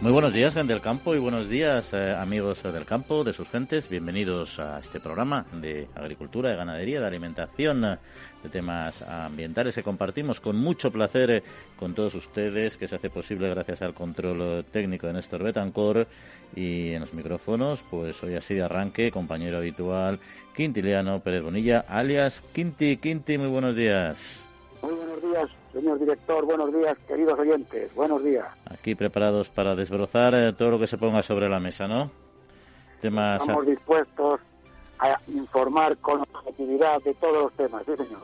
Muy buenos días, gente del campo, y buenos días, eh, amigos del campo, de sus gentes. Bienvenidos a este programa de agricultura, de ganadería, de alimentación, de temas ambientales que compartimos con mucho placer eh, con todos ustedes, que se hace posible gracias al control técnico de Néstor Betancor y en los micrófonos, pues hoy así de arranque, compañero habitual Quintiliano Pérez Bonilla, alias Quinti. Quinti, muy buenos días. Muy buenos días, señor director. Buenos días, queridos oyentes. Buenos días. Aquí preparados para desbrozar eh, todo lo que se ponga sobre la mesa, ¿no? Temas... Estamos dispuestos a informar con objetividad de todos los temas, sí, señor.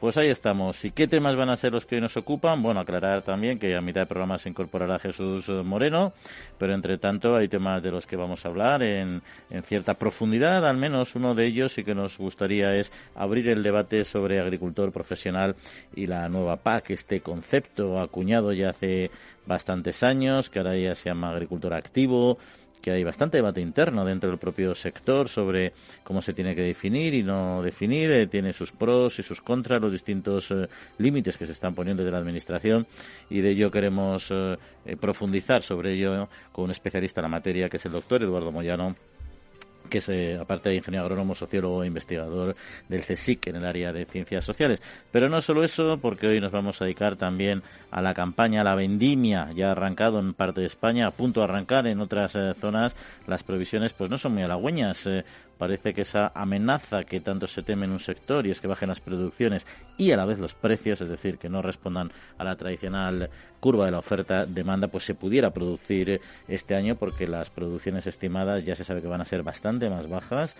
Pues ahí estamos. ¿Y qué temas van a ser los que hoy nos ocupan? Bueno, aclarar también que a mitad del programa se incorporará Jesús eh, Moreno, pero entre tanto hay temas de los que vamos a hablar en, en cierta profundidad, al menos uno de ellos y que nos gustaría es abrir el debate sobre agricultor profesional y la nueva PAC, este concepto acuñado ya hace bastantes años, que ahora ya se llama agricultor activo, que hay bastante debate interno dentro del propio sector sobre cómo se tiene que definir y no definir, eh, tiene sus pros y sus contras, los distintos eh, límites que se están poniendo de la Administración y de ello queremos eh, profundizar sobre ello con un especialista en la materia que es el doctor Eduardo Moyano que es, eh, aparte de ingeniero agrónomo, sociólogo e investigador del CSIC en el área de ciencias sociales. Pero no solo eso, porque hoy nos vamos a dedicar también a la campaña La Vendimia, ya arrancado en parte de España, a punto de arrancar en otras eh, zonas. Las provisiones pues no son muy halagüeñas. Eh, parece que esa amenaza que tanto se teme en un sector y es que bajen las producciones y a la vez los precios, es decir, que no respondan a la tradicional curva de la oferta-demanda, pues se pudiera producir este año porque las producciones estimadas ya se sabe que van a ser bastante más bajas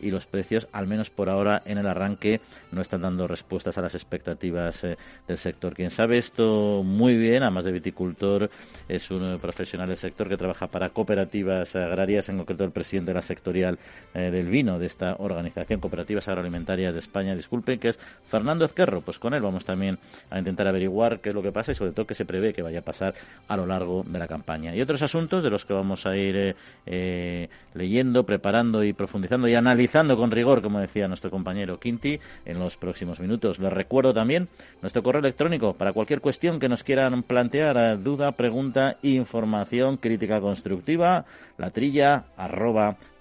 y los precios, al menos por ahora en el arranque, no están dando respuestas a las expectativas eh, del sector. Quien sabe esto muy bien, además de viticultor, es un profesional del sector que trabaja para cooperativas agrarias, en concreto el presidente de la sectorial eh, del vino de esta organización Cooperativas Agroalimentarias de España, disculpen, que es Fernando Ezquerro. Pues con él vamos también a intentar averiguar qué es lo que pasa y sobre todo qué se prevé que vaya a pasar a lo largo de la campaña. Y otros asuntos de los que vamos a ir eh, eh, leyendo, preparando y profundizando y analizando con rigor, como decía nuestro compañero Quinti, en los próximos minutos. Les recuerdo también nuestro correo electrónico para cualquier cuestión que nos quieran plantear, eh, duda, pregunta, información, crítica constructiva, la trilla arroba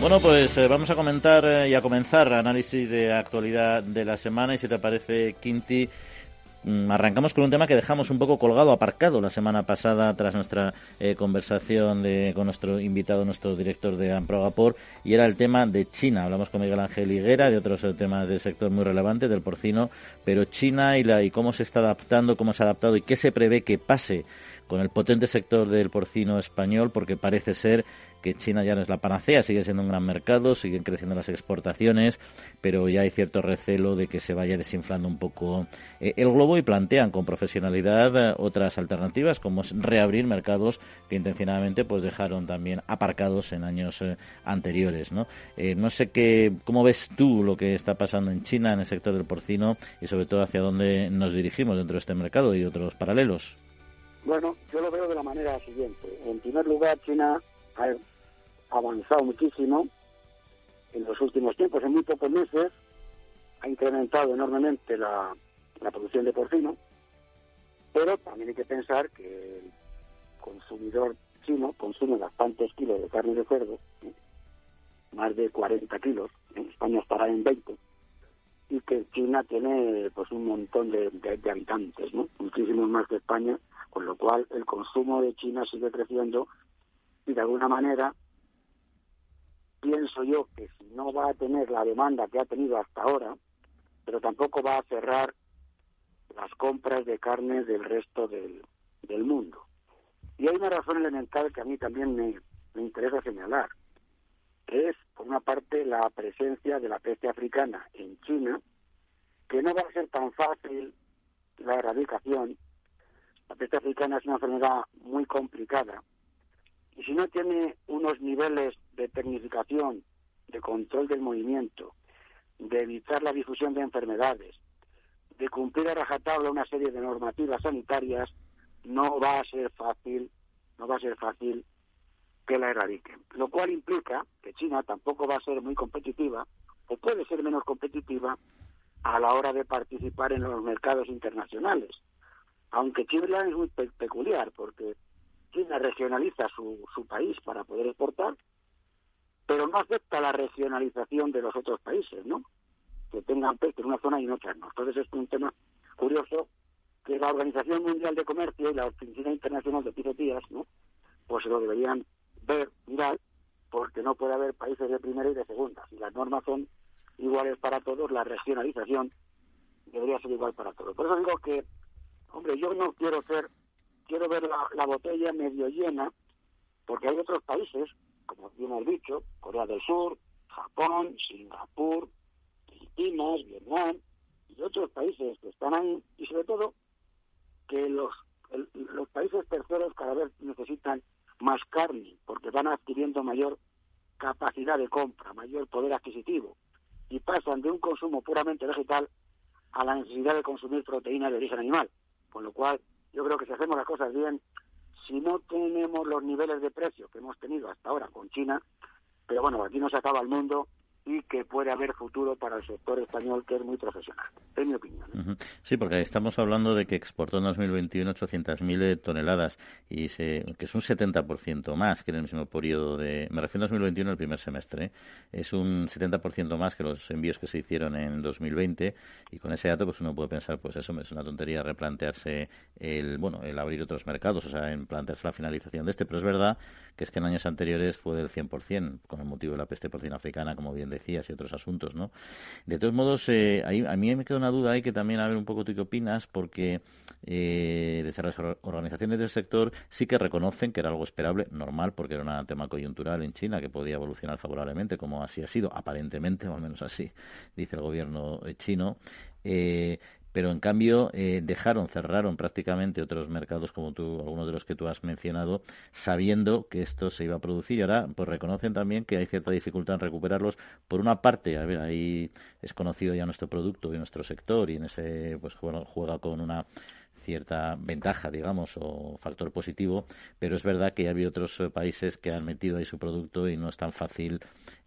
Bueno, pues eh, vamos a comentar eh, y a comenzar análisis de actualidad de la semana y si te parece, Quinti, mm, arrancamos con un tema que dejamos un poco colgado, aparcado la semana pasada tras nuestra eh, conversación de, con nuestro invitado, nuestro director de Amprogapor, y era el tema de China. Hablamos con Miguel Ángel Higuera de otros temas del sector muy relevantes, del porcino, pero China y, la, y cómo se está adaptando, cómo se ha adaptado y qué se prevé que pase con el potente sector del porcino español, porque parece ser China ya no es la panacea, sigue siendo un gran mercado, siguen creciendo las exportaciones, pero ya hay cierto recelo de que se vaya desinflando un poco eh, el globo y plantean con profesionalidad eh, otras alternativas, como es reabrir mercados que intencionadamente pues dejaron también aparcados en años eh, anteriores. ¿no? no sé qué, cómo ves tú lo que está pasando en China, en el sector del porcino y sobre todo hacia dónde nos dirigimos dentro de este mercado y otros paralelos. Bueno, yo lo veo de la manera siguiente. En primer lugar, China avanzado muchísimo en los últimos tiempos, en muy pocos meses, ha incrementado enormemente la, producción de porcino, pero también hay que pensar que el consumidor chino consume bastantes kilos de carne de cerdo, ¿eh? más de 40 kilos, en España estará en 20, y que China tiene pues un montón de, de habitantes, ¿no? muchísimos más que España, con lo cual el consumo de China sigue creciendo y de alguna manera pienso yo que si no va a tener la demanda que ha tenido hasta ahora, pero tampoco va a cerrar las compras de carne del resto del, del mundo. Y hay una razón elemental que a mí también me, me interesa señalar. es, por una parte, la presencia de la peste africana en China, que no va a ser tan fácil la erradicación. La peste africana es una enfermedad muy complicada y si no tiene unos niveles de tecnificación, de control del movimiento, de evitar la difusión de enfermedades, de cumplir a rajatabla una serie de normativas sanitarias, no va a ser fácil, no va a ser fácil que la erradiquen. Lo cual implica que China tampoco va a ser muy competitiva, o puede ser menos competitiva, a la hora de participar en los mercados internacionales. Aunque China es muy peculiar, porque China regionaliza su, su país para poder exportar, pero no acepta la regionalización de los otros países, ¿no? Que tengan peste en una zona y en otra no. Entonces es un tema curioso que la Organización Mundial de Comercio y la Oficina Internacional de Pisotías, ¿no? Pues lo deberían ver, mirar, porque no puede haber países de primera y de segunda. Si las normas son iguales para todos, la regionalización debería ser igual para todos. Por eso digo que, hombre, yo no quiero ser, quiero ver la botella medio llena, porque hay otros países como bien has dicho, Corea del Sur, Japón, Singapur, Filipinas, Vietnam y otros países que están ahí, y sobre todo que los, los países terceros cada vez necesitan más carne, porque van adquiriendo mayor capacidad de compra, mayor poder adquisitivo, y pasan de un consumo puramente vegetal a la necesidad de consumir proteína de origen animal. Con lo cual, yo creo que si hacemos las cosas bien, si no tenemos los niveles de precio que hemos tenido hasta ahora con China, pero bueno, aquí no se acaba el mundo y que puede haber futuro para el sector español que es muy profesional, en mi opinión. ¿eh? Sí, porque estamos hablando de que exportó en 2021 800.000 toneladas y se, que es un 70% más que en el mismo periodo de, me refiero a 2021 el primer semestre, ¿eh? es un 70% más que los envíos que se hicieron en 2020 y con ese dato pues uno puede pensar pues eso es una tontería replantearse el bueno el abrir otros mercados, o sea, en plantearse la finalización de este, pero es verdad que es que en años anteriores fue del 100% con el motivo de la peste porcina africana, como bien decías, y otros asuntos, ¿no? De todos modos, eh, a mí me queda una duda ahí que también a ver un poco tú qué opinas, porque eh, desde las organizaciones del sector sí que reconocen que era algo esperable, normal, porque era un tema coyuntural en China que podía evolucionar favorablemente, como así ha sido, aparentemente, o al menos así, dice el gobierno eh, chino. Eh, pero en cambio eh, dejaron, cerraron prácticamente otros mercados como tú, algunos de los que tú has mencionado, sabiendo que esto se iba a producir y ahora pues reconocen también que hay cierta dificultad en recuperarlos. Por una parte, a ver, ahí es conocido ya nuestro producto y nuestro sector y en ese pues juega con una cierta ventaja, digamos, o factor positivo, pero es verdad que ya hay otros eh, países que han metido ahí su producto y no es tan fácil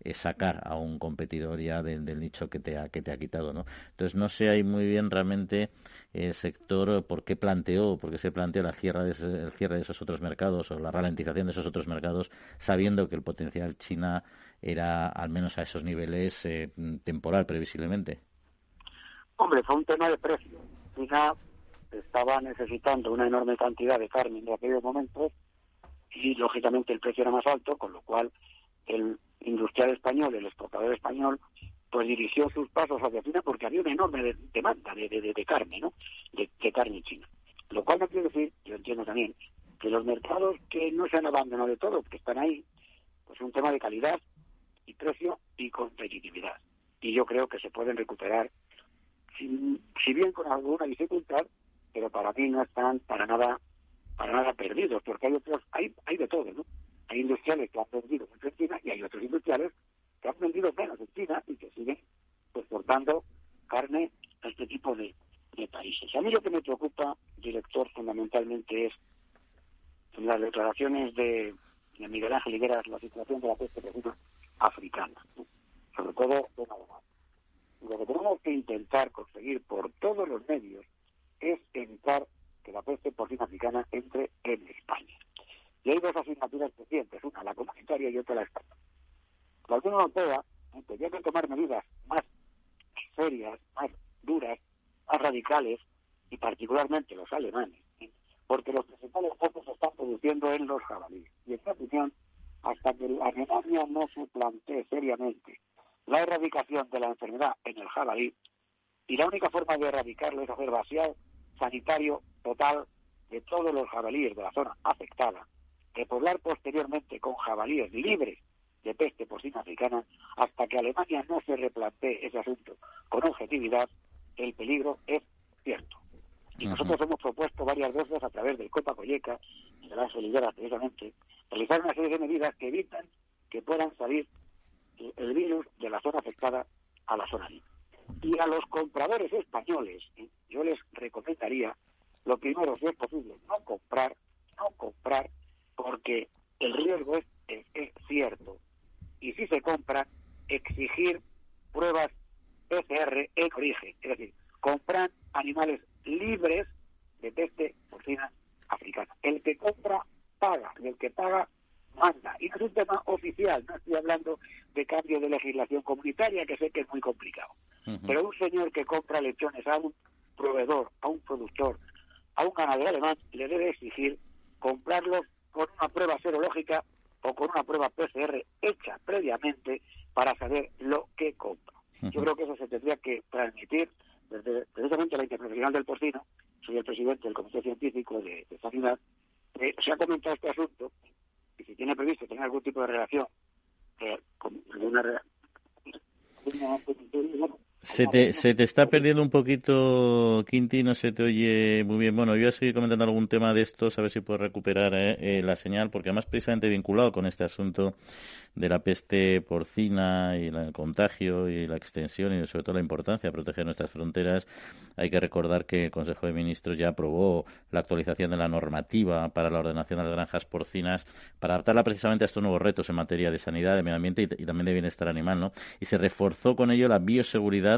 eh, sacar a un competidor ya del, nicho que te, ha, que te ha quitado, ¿no? Entonces no sé ahí muy bien realmente el sector por qué planteó, por qué se planteó la cierre de, el cierre de esos otros mercados o la ralentización de esos otros mercados, sabiendo que el potencial China era al menos a esos niveles eh, temporal previsiblemente. Hombre, fue un tema de precio. China estaba necesitando una enorme cantidad de carne en aquellos momentos y lógicamente el precio era más alto, con lo cual el industrial español, el exportador español, pues dirigió sus pasos hacia China porque había una enorme demanda de, de, carne, ¿no? De, carne china. Lo cual no quiere decir, yo entiendo también, que los mercados que no se han abandonado de todo, que están ahí, pues es un tema de calidad y precio y competitividad. Y yo creo que se pueden recuperar, si bien con alguna dificultad, pero para mí no están para nada para nada perdidos, porque hay otros, hay, hay de todo, ¿no? Hay industriales que han vendido mucho en China y hay otros industriales que han vendido menos en China y que siguen exportando carne a este tipo de, países. A mí lo que me preocupa, director, fundamentalmente es en las declaraciones de, Miguel Ángel Higueras la situación de la peste porcina africana, sobre todo de Lo que tenemos que intentar conseguir por todos los medios es evitar que la peste porcina africana entre en España. Y hay dos asignaturas pendientes, una la comunitaria y otra la española. La Unión Europea tendría que tomar medidas más serias, más duras, más radicales, y particularmente los alemanes, porque los principales focos se están produciendo en los jabalíes. Y esta opinión, hasta que Alemania no se plantee seriamente la erradicación de la enfermedad en el jabalí, y la única forma de erradicarlo es hacer vaciar sanitario total de todos los jabalíes de la zona afectada, repoblar posteriormente con jabalíes libres de peste porcina africana, hasta que Alemania no se replantee ese asunto con objetividad, el peligro es cierto. Y nosotros hemos propuesto varias veces a través del Copa Colleca, de la Solidera precisamente, realizar una serie de medidas que evitan que puedan salir el virus de la zona afectada a la zona libre. Y a los compradores españoles, ¿eh? yo les recomendaría, lo primero, si es posible, no comprar, no comprar, porque el riesgo es, es, cierto. Y si se compra, exigir pruebas PCR en origen, es decir, comprar animales libres de peste porcina africana. El que compra paga y el que paga manda. Y no es un tema oficial, no estoy hablando de cambio de legislación comunitaria, que sé que es muy complicado. Pero un señor que compra lechones a un proveedor, a un productor, a un ganadero alemán, le debe exigir comprarlos con una prueba serológica o con una prueba PCR hecha previamente para saber lo que compra. Yo creo que eso se tendría que transmitir desde precisamente la Internacional del Porcino, soy el presidente del Comité Científico de, esta ciudad, se ha comentado este asunto si tiene previsto tener algún tipo de relación eh, con alguna, se te, se te está perdiendo un poquito, Quinti, no se te oye muy bien. Bueno, yo voy a seguir comentando algún tema de estos, a ver si puedo recuperar eh, eh, la señal, porque además precisamente vinculado con este asunto de la peste porcina y el contagio y la extensión y sobre todo la importancia de proteger nuestras fronteras, hay que recordar que el Consejo de Ministros ya aprobó la actualización de la normativa para la ordenación de las granjas porcinas para adaptarla precisamente a estos nuevos retos en materia de sanidad, de medio ambiente y, y también de bienestar animal, ¿no? Y se reforzó con ello la bioseguridad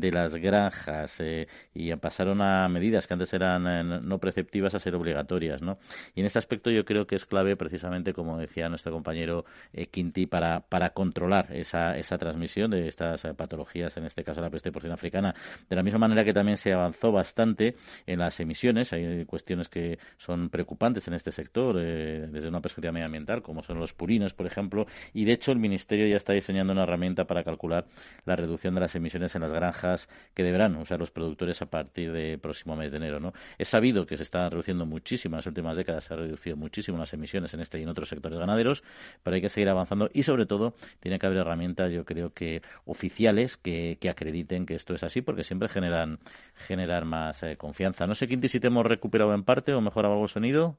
de las granjas eh, y pasaron a medidas que antes eran eh, no preceptivas a ser obligatorias, ¿no? Y en este aspecto yo creo que es clave precisamente, como decía nuestro compañero eh, Quinti, para, para controlar esa, esa transmisión de estas patologías, en este caso la peste porcina africana. De la misma manera que también se avanzó bastante en las emisiones, hay cuestiones que son preocupantes en este sector desde una perspectiva medioambiental, como son los purinos, por ejemplo, y de hecho el Ministerio ya está diseñando una herramienta para calcular la reducción de las emisiones en las granjas que deberán usar los productores a partir del próximo mes de enero. ¿no? Es sabido que se están reduciendo muchísimo en las últimas décadas, se han reducido muchísimo las emisiones en este y en otros sectores ganaderos, pero hay que seguir avanzando y sobre todo tiene que haber herramientas, yo creo que oficiales que, acrediten que esto es así, porque siempre generan, generan más eh, confianza. No sé, Quinti, si te hemos recuperado en parte o mejorado algo el sonido.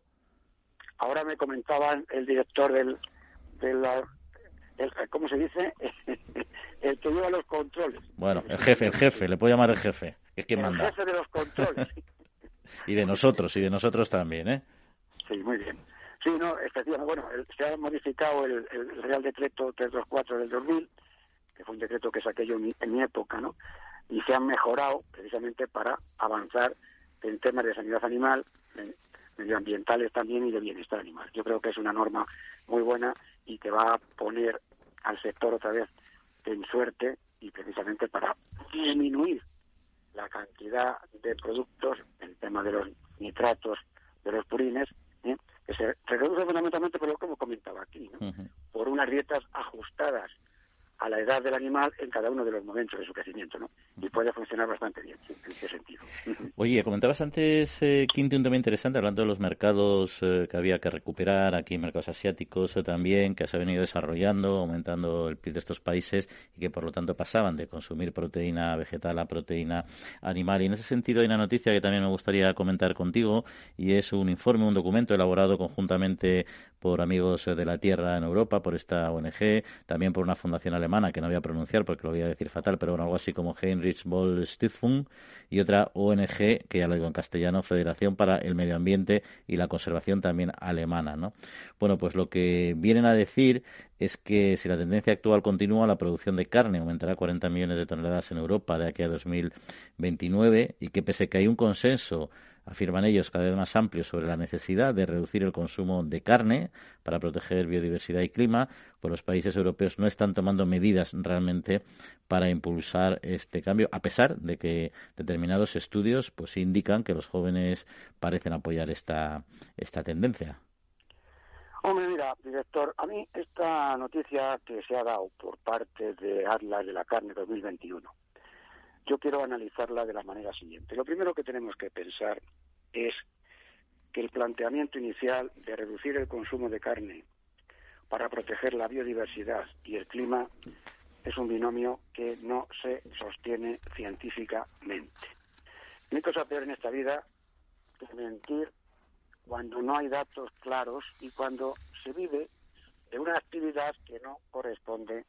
Ahora me comentaban el director del, de la ¿cómo se dice? el que lleva los controles. Bueno, el jefe, el jefe, le puedo llamar el jefe, es quien manda. El jefe de los controles. y de nosotros, y de nosotros también, ¿eh? Sí, muy bien. Sí, no, efectivamente, bueno, se ha modificado el, Real Decreto 324 del 2000, que fue un decreto que saqué yo en mi, época, ¿no? Y se han mejorado precisamente para avanzar en temas de sanidad animal, medioambientales también y de bienestar animal. Yo creo que es una norma muy buena y que va a poner al sector otra vez en suerte y precisamente para disminuir la cantidad de productos, el tema de los nitratos, de los purines, ¿eh? que se reduce fundamentalmente por lo que comentaba aquí, por unas dietas ajustadas a la edad del animal en cada uno de los momentos de su crecimiento, ¿no? Y puede funcionar bastante bien en ese sentido. Oye, comentabas antes, eh, un tema interesante, hablando de los mercados eh, que había que recuperar, aquí mercados asiáticos eh, también, que se ha venido desarrollando, aumentando el PIB de estos países y que por lo tanto pasaban de consumir proteína vegetal a proteína animal. Y en ese sentido hay una noticia que también me gustaría comentar contigo y es un informe, un documento elaborado conjuntamente por amigos de la tierra en Europa, por esta ONG, también por una fundación alemana que no voy a pronunciar porque lo voy a decir fatal, pero bueno, algo así como Heinrich Boll Stiftung y otra ONG, que ya lo digo en castellano, Federación para el Medio Ambiente y la Conservación también alemana, ¿no? Bueno, pues lo que vienen a decir es que si la tendencia actual continúa, la producción de carne aumentará 40 millones de toneladas en Europa de aquí a 2029 y que pese que hay un consenso afirman ellos, cada vez más amplio sobre la necesidad de reducir el consumo de carne para proteger biodiversidad y clima, pues los países europeos no están tomando medidas realmente para impulsar este cambio, a pesar de que determinados estudios pues indican que los jóvenes parecen apoyar esta, esta tendencia. Hombre, mira, director, a mí esta noticia que se ha dado por parte de Atlas de la Carne 2021 yo quiero analizarla de la manera siguiente. Lo primero que tenemos que pensar es que el planteamiento inicial de reducir el consumo de carne para proteger la biodiversidad y el clima es un binomio que no se sostiene científicamente. No hay cosa peor en esta vida que mentir cuando no hay datos claros y cuando se vive de una actividad que no corresponde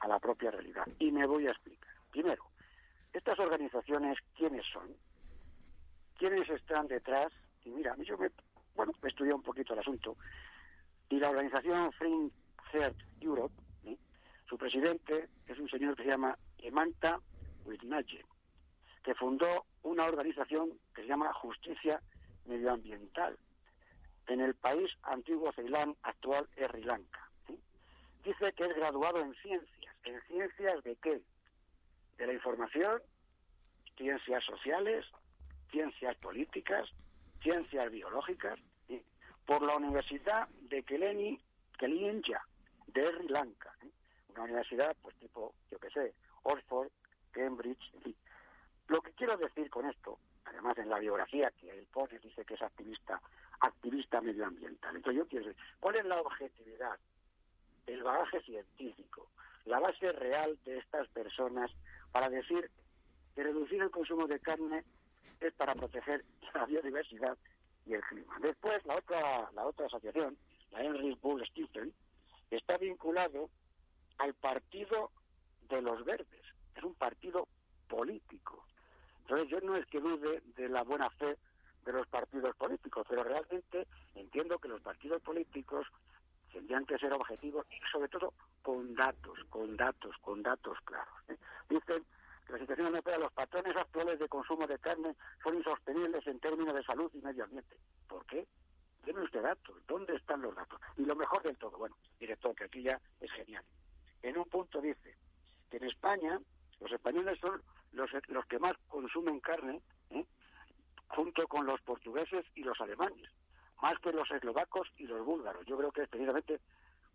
a la propia realidad. Y me voy a explicar. Primero, estas organizaciones, ¿quiénes son? ¿Quiénes están detrás? Y mira, yo me, bueno, he estudiado un poquito el asunto. Y la organización Free Third Europe, su presidente es un señor que se llama Emanta Witnaje, que fundó una organización que se llama Justicia Medioambiental en el país antiguo Ceilán, actual Sri Lanka. Dice que es graduado en ciencias. ¿En ciencias de qué? De la información, ciencias sociales, ciencias políticas, ciencias biológicas, por la Universidad de Keleni, Kelienja, de Sri Lanka. Una universidad, pues tipo, yo qué sé, Oxford, Cambridge, en. Lo que quiero decir con esto, además en la biografía que él pone, dice que es activista, activista medioambiental. Entonces yo quiero decir, ¿cuál es la objetividad, el bagaje científico, la base real de estas personas para decir que reducir el consumo de carne es para proteger la biodiversidad y el clima. Después, la otra, la otra asociación, la Henry Bull Stephen, está vinculado al Partido de los Verdes. Es un partido político. Entonces, yo no es que dude de la buena fe de los partidos políticos, pero realmente entiendo que los partidos políticos tendrían que ser objetivos y sobre todo con datos, con datos, con datos claros. ¿eh? Dicen que la situación europea, los patrones actuales de consumo de carne son insostenibles en términos de salud y medio ambiente. ¿Por qué? Deme usted datos. ¿Dónde están los datos? Y lo mejor del todo, bueno, director, que aquí ya es genial. En un punto dice que en España los españoles son los, los que más consumen carne, ¿eh? junto con los portugueses y los alemanes, más que los eslovacos y los búlgaros. Yo creo que es precisamente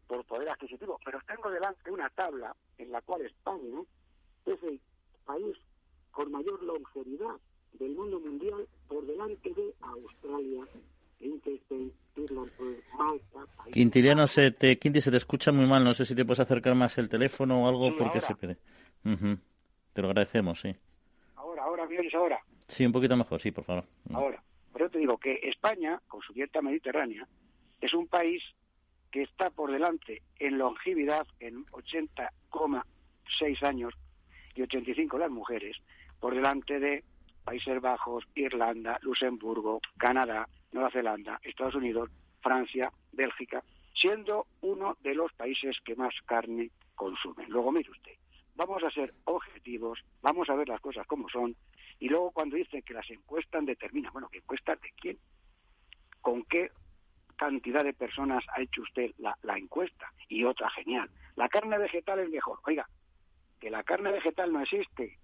por poder adquisitivo. Pero tengo delante una tabla en la cual España es el país con mayor longevidad del mundo mundial por delante de Australia, Quintiliano, se te, Quinti, se te escucha muy mal. No sé si te puedes acercar más el teléfono o algo porque se pierde. Te lo agradecemos, sí. Ahora, ahora, ¿me oyes ahora? Sí, un poquito mejor, sí, por favor. Ahora, pero te digo que España, con su dieta mediterránea, es un país que está por delante en longevidad en 80,6 años y 85 las mujeres, por delante de Países Bajos, Irlanda, Luxemburgo, Canadá, Nueva Zelanda, Estados Unidos, Francia, Bélgica, siendo uno de los países que más carne consumen. Luego, mire usted, vamos a ser objetivos, vamos a ver las cosas como son, y luego cuando dicen que las encuestas determinan, bueno, ¿qué encuestas de quién? ¿Con qué cantidad de personas ha hecho usted la, la encuesta? Y otra genial, la carne vegetal es mejor. Oiga, que la carne vegetal no existe,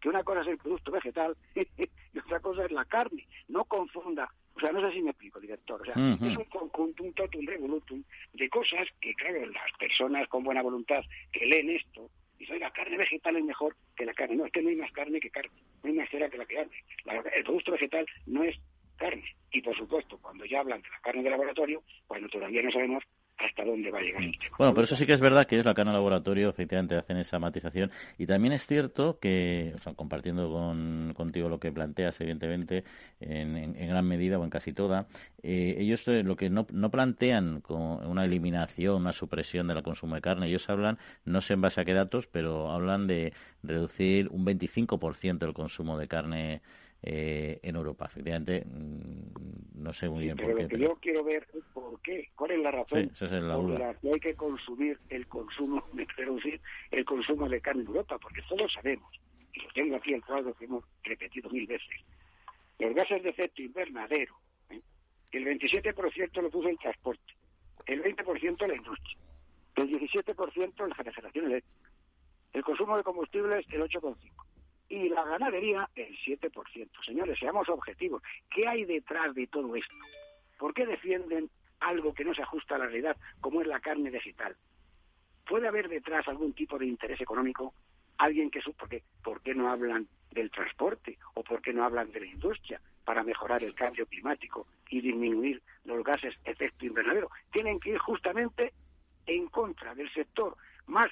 que una cosa es el producto vegetal y otra cosa es la carne. No confunda, o sea, no sé si me explico, director, o sea, es un conjunto, un totum revolutum de cosas que, claro, las personas con buena voluntad que leen esto, dicen, la carne vegetal es mejor que la carne. No, es que no hay más carne que carne, no hay más cera que la carne. el producto vegetal no es carne. Y por supuesto, cuando ya de laboratorio, cuando todavía no sabemos hasta dónde va a llegar el tema. Bueno, pero eso sí que es verdad que es la carne laboratorio, efectivamente hacen esa matización. Y también es cierto que, o sea, compartiendo con, contigo lo que planteas, evidentemente, en, en, gran medida o en casi toda, eh, ellos eh, lo que no, no plantean con una eliminación, una supresión del consumo de carne, ellos hablan, no sé en base a qué datos, pero hablan de reducir un 25% el consumo de carne eh, en Europa. Efectivamente, mm, no sé muy bien por qué. Lo que yo quiero ver es por qué, cuál es la razón sí, es la por la que hay que consumir el consumo, reducir el consumo de carne en Europa, porque todos sabemos, y lo tengo aquí el cuadro que hemos repetido mil veces, los gases de efecto invernadero, ¿eh? el 27% lo puso el transporte, el 20% la industria, el 17% la generación eléctrica, el consumo de combustibles el 8,5% y la ganadería el 7%. Señores, seamos objetivos. ¿Qué hay detrás de todo esto? ¿Por qué defienden algo que no se ajusta a la realidad, como es la carne vegetal? ¿Puede haber detrás algún tipo de interés económico? ¿Alguien que... ¿Por qué, ¿Por qué no hablan del transporte o por qué no hablan de la industria para mejorar el cambio climático y disminuir los gases efecto invernadero? Tienen que ir justamente en contra del sector más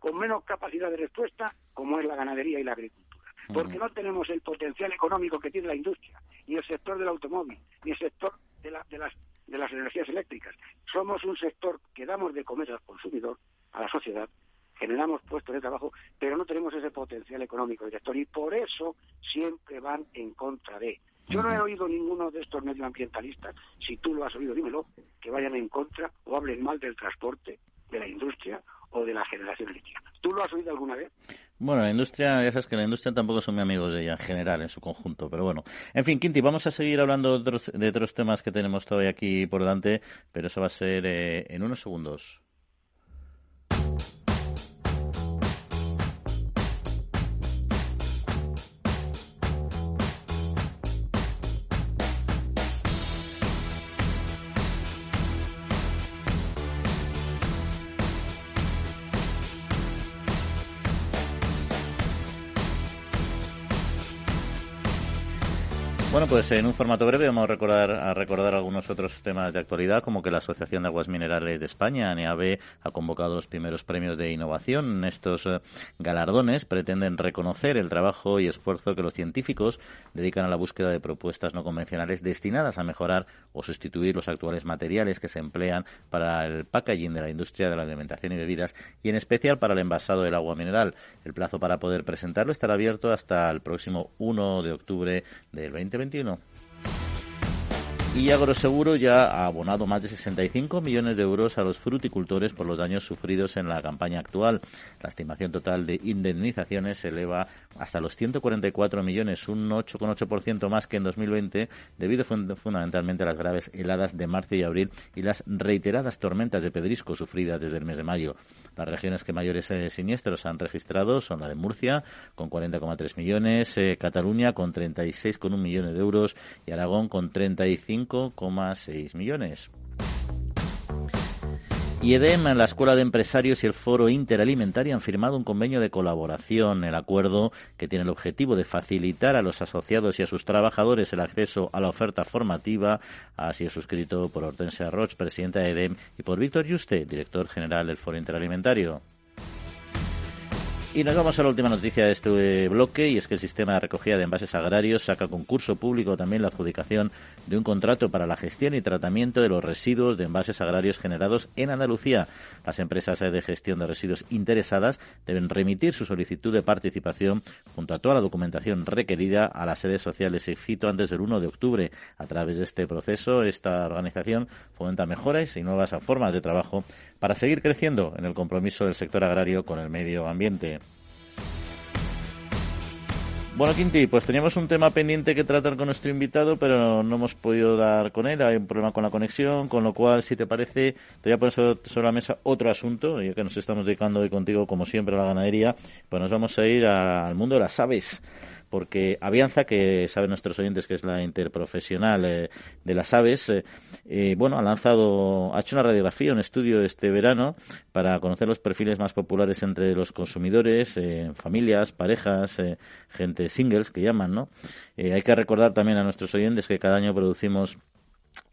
con menos capacidad de respuesta, como es la ganadería y la agricultura. Porque no tenemos el potencial económico que tiene la industria, ni el sector del automóvil, ni el sector de, las, de las energías eléctricas. Somos un sector que damos de comer al consumidor, a la sociedad, generamos puestos de trabajo, pero no tenemos ese potencial económico director y por eso siempre van en contra de. Yo no he oído ninguno de estos medioambientalistas, si tú lo has oído, dímelo, que vayan en contra o hablen mal del transporte, de la industria o de la generación eléctrica. ¿Tú lo has oído alguna vez? Bueno, la industria, ya sabes que la industria tampoco son muy amigos de ella en general, en su conjunto, pero bueno. En fin, Quinti, vamos a seguir hablando de otros, de otros temas que tenemos todavía aquí por delante, pero eso va a ser eh, en unos segundos. Pues en un formato breve vamos a recordar, a recordar algunos otros temas de actualidad, como que la Asociación de Aguas Minerales de España, ANEAB, ha convocado los primeros premios de innovación. Estos eh, galardones pretenden reconocer el trabajo y esfuerzo que los científicos dedican a la búsqueda de propuestas no convencionales destinadas a mejorar o sustituir los actuales materiales que se emplean para el packaging de la industria de la alimentación y bebidas y en especial para el envasado del agua mineral. El plazo para poder presentarlo estará abierto hasta el próximo 1 de octubre del 2020. Y Agroseguro ya ha abonado más de 65 millones de euros a los fruticultores por los daños sufridos en la campaña actual. La estimación total de indemnizaciones se eleva hasta los 144 millones, un 8,8% más que en 2020, debido fundamentalmente a las graves heladas de marzo y abril y las reiteradas tormentas de pedrisco sufridas desde el mes de mayo. Las regiones que mayores eh, siniestros han registrado son la de Murcia, con 40,3 millones, eh, Cataluña, con 36,1 millones de euros y Aragón, con 35,6 millones. Y EDEM, la Escuela de Empresarios y el Foro Interalimentario han firmado un convenio de colaboración. El acuerdo, que tiene el objetivo de facilitar a los asociados y a sus trabajadores el acceso a la oferta formativa, ha sido suscrito por Hortensia Roch, presidenta de EDEM, y por Víctor Juste, director general del Foro Interalimentario. Y nos vamos a la última noticia de este bloque y es que el sistema de recogida de envases agrarios saca concurso público también la adjudicación de un contrato para la gestión y tratamiento de los residuos de envases agrarios generados en Andalucía. Las empresas de gestión de residuos interesadas deben remitir su solicitud de participación junto a toda la documentación requerida a las sedes sociales de FITO antes del 1 de octubre. A través de este proceso, esta organización fomenta mejoras y nuevas formas de trabajo para seguir creciendo en el compromiso del sector agrario con el medio ambiente. Bueno, Quinti, pues teníamos un tema pendiente que tratar con nuestro invitado, pero no hemos podido dar con él. Hay un problema con la conexión, con lo cual, si te parece, te voy a poner sobre la mesa otro asunto, ya que nos estamos dedicando hoy contigo, como siempre, a la ganadería. Pues nos vamos a ir al mundo de las aves porque Avianza, que saben nuestros oyentes que es la interprofesional eh, de las aves, eh, eh, bueno, ha lanzado, ha hecho una radiografía, un estudio este verano para conocer los perfiles más populares entre los consumidores, familias, parejas, gente singles que llaman, ¿no? hay que recordar también a nuestros oyentes que cada año producimos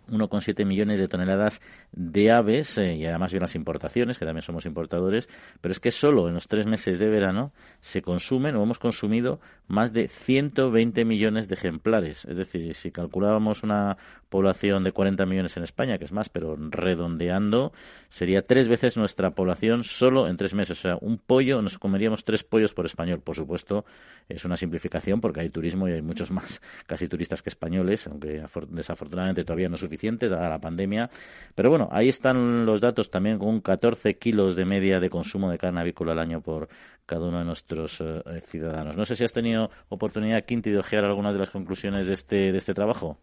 1,7 millones de toneladas de aves y además hay unas importaciones, que también somos importadores, pero es que solo en los tres meses de verano se consumen o hemos consumido más de 120 millones de ejemplares. Es decir, si calculábamos una población de 40 millones en España, que es más, pero redondeando, sería tres veces nuestra población solo en tres meses. O sea, un pollo, nos comeríamos tres pollos por español. Por supuesto, es una simplificación porque hay turismo y hay muchos más casi turistas que españoles, aunque desafortunadamente todavía no es suficiente, dada la pandemia. Pero bueno, ahí están los datos también con 14 kilos de media de consumo de carne avícola al año por cada uno de nuestros eh, ciudadanos. No sé si has tenido oportunidad, Quinti, de ojear algunas de las conclusiones de este, de este trabajo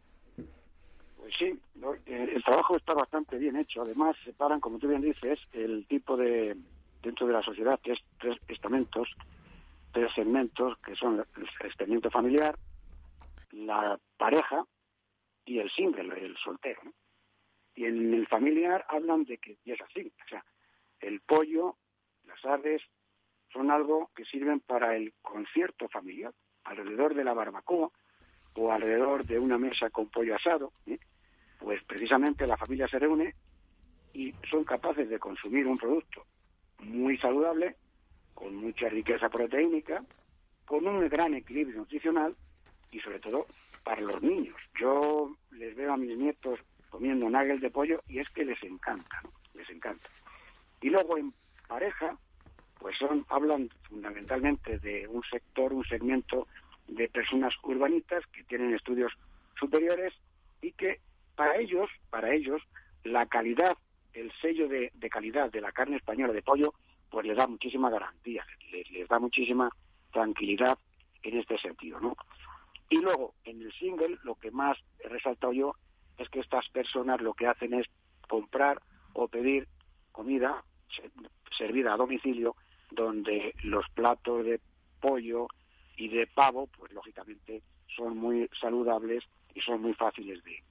sí, eh, el trabajo está bastante bien hecho. Además, separan, como tú bien dices, el tipo de, dentro de la sociedad, que es tres estamentos, tres segmentos, que son el estamento familiar, la pareja y el single, el soltero. Y en el familiar hablan de que, es así, o sea, el pollo, las aves, son algo que sirven para el concierto familiar, alrededor de la barbacoa o alrededor de una mesa con pollo asado. ¿eh? pues precisamente la familia se reúne y son capaces de consumir un producto muy saludable, con mucha riqueza proteínica, con un gran equilibrio nutricional y sobre todo para los niños. Yo les veo a mis nietos comiendo nuggets de pollo y es que les encanta, les encanta. Y luego en pareja, pues son hablan fundamentalmente de un sector, un segmento de personas urbanitas que tienen estudios superiores y que para ellos, para ellos, la calidad, el sello de, calidad de la carne española de pollo, pues les da muchísima garantía, les, les da muchísima tranquilidad en este sentido, ¿no? Y luego, en el single, lo que más he resaltado yo es que estas personas lo que hacen es comprar o pedir comida servida a domicilio, donde los platos de pollo y de pavo, pues lógicamente son muy saludables y son muy fáciles de,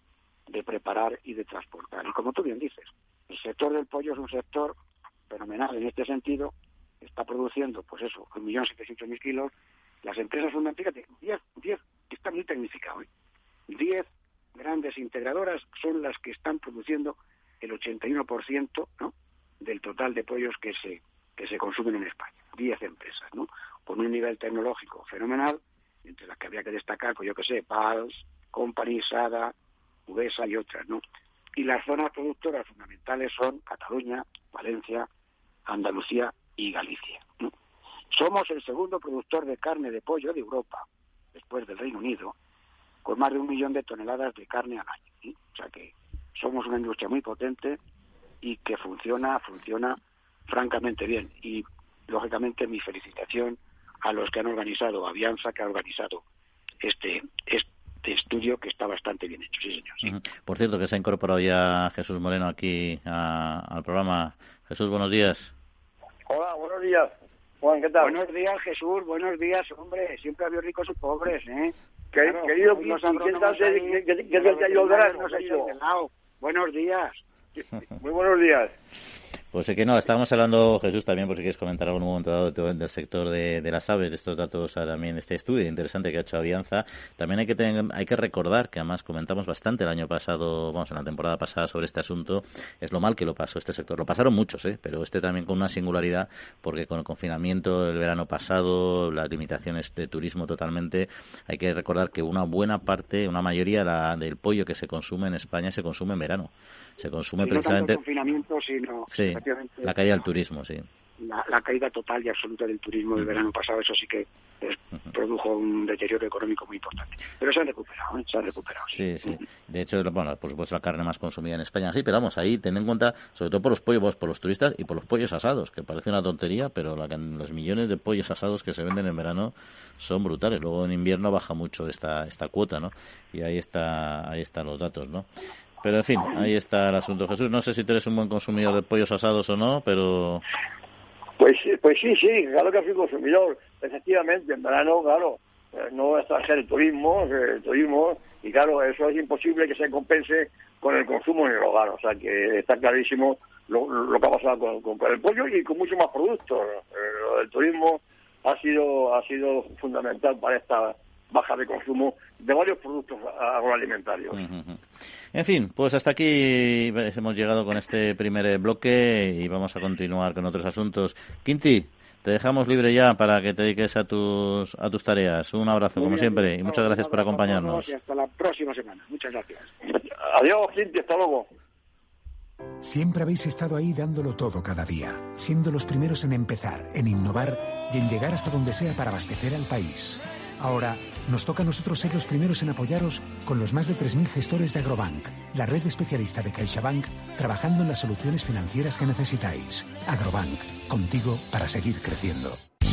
de preparar y de transportar. Y como tú bien dices, el sector del pollo es un sector fenomenal en este sentido, está produciendo, pues eso, 1.700.000 kilos. Las empresas son, fíjate, 10, 10, está muy tecnificado, ¿eh? 10 grandes integradoras son las que están produciendo el 81% ¿no? del total de pollos que se, que se consumen en España. 10 empresas, ¿no? Con un nivel tecnológico fenomenal, entre las que habría que destacar, pues yo que sé, PALS, Company, Sada, Uvesa y otras, ¿no? Y las zonas productoras fundamentales son Cataluña, Valencia, Andalucía y Galicia. Somos el segundo productor de carne de pollo de Europa, después del Reino Unido, con más de un millón de toneladas de carne al año. O sea que somos una industria muy potente y que funciona, funciona francamente bien. Y lógicamente mi felicitación a los que han organizado, Avianza, que ha organizado este, este estudio que está bastante bien hecho, sí señor. Por cierto, que se ha incorporado ya Jesús Moreno aquí al programa. Jesús, buenos días. Hola, buenos días. Juan, ¿qué tal? Buenos días, Jesús, buenos días, hombre. Siempre ha habido ricos y pobres, ¿eh? querido, ¿qué tal? ¿Qué tal que ha Buenos días. Muy buenos días. Pues es que no, estábamos hablando, Jesús, también, por si quieres comentar algún momento dado del sector de, las aves, de estos datos, también este estudio interesante que ha hecho Avianza. También hay que, tener, hay que recordar, que además comentamos bastante el año pasado, vamos, en la temporada pasada sobre este asunto, es lo mal que lo pasó este sector. Lo pasaron muchos, ¿eh? pero este también con una singularidad, porque con el confinamiento del verano pasado, las limitaciones de turismo totalmente, hay que recordar que una buena parte, una mayoría del pollo que se consume en España se consume en verano se consume precisamente. No confinamiento, sino sí, la caída del turismo, sí. La, caída total y absoluta del turismo del verano pasado, eso sí que produjo un deterioro económico muy importante. Pero se han recuperado, ¿eh? se han recuperado. Sí, sí. De hecho, bueno, por supuesto la carne más consumida en España, sí, pero vamos, ahí ten en cuenta, sobre todo por los pollos, por los turistas y por los pollos asados, que parece una tontería, pero la, los millones de pollos asados que se venden en verano son brutales. Luego en invierno baja mucho esta, esta cuota, ¿no? Y ahí está, ahí están los datos, ¿no? Pero en fin, ahí está el asunto. Jesús, no sé si eres un buen consumidor de pollos asados o no, pero... Pues, pues sí, sí, claro que soy consumidor. Efectivamente, en verano, claro, eh, no a hacer el turismo, el turismo, y claro, eso es imposible que se compense con el consumo en el hogar. O sea que está clarísimo lo, que ha pasado con, con, el pollo y con muchos más productos. Eh, el turismo ha sido, ha sido fundamental para esta baja de consumo de varios productos agroalimentarios. En fin, pues hasta aquí hemos llegado con este primer bloque y vamos a continuar con otros asuntos. Quinti, te dejamos libre ya para que te dediques a tus, a tus tareas. Un abrazo, como siempre, y muchas gracias por acompañarnos. Y hasta la próxima semana. Muchas gracias. Adiós, Quinti, hasta luego. Siempre habéis estado ahí dándolo todo cada día, siendo los primeros en empezar, en innovar y en llegar hasta donde sea para abastecer al país. Ahora nos toca a nosotros ser los primeros en apoyaros con los más de 3.000 gestores de Agrobank, la red especialista de CaixaBank, trabajando en las soluciones financieras que necesitáis. Agrobank, contigo para seguir creciendo.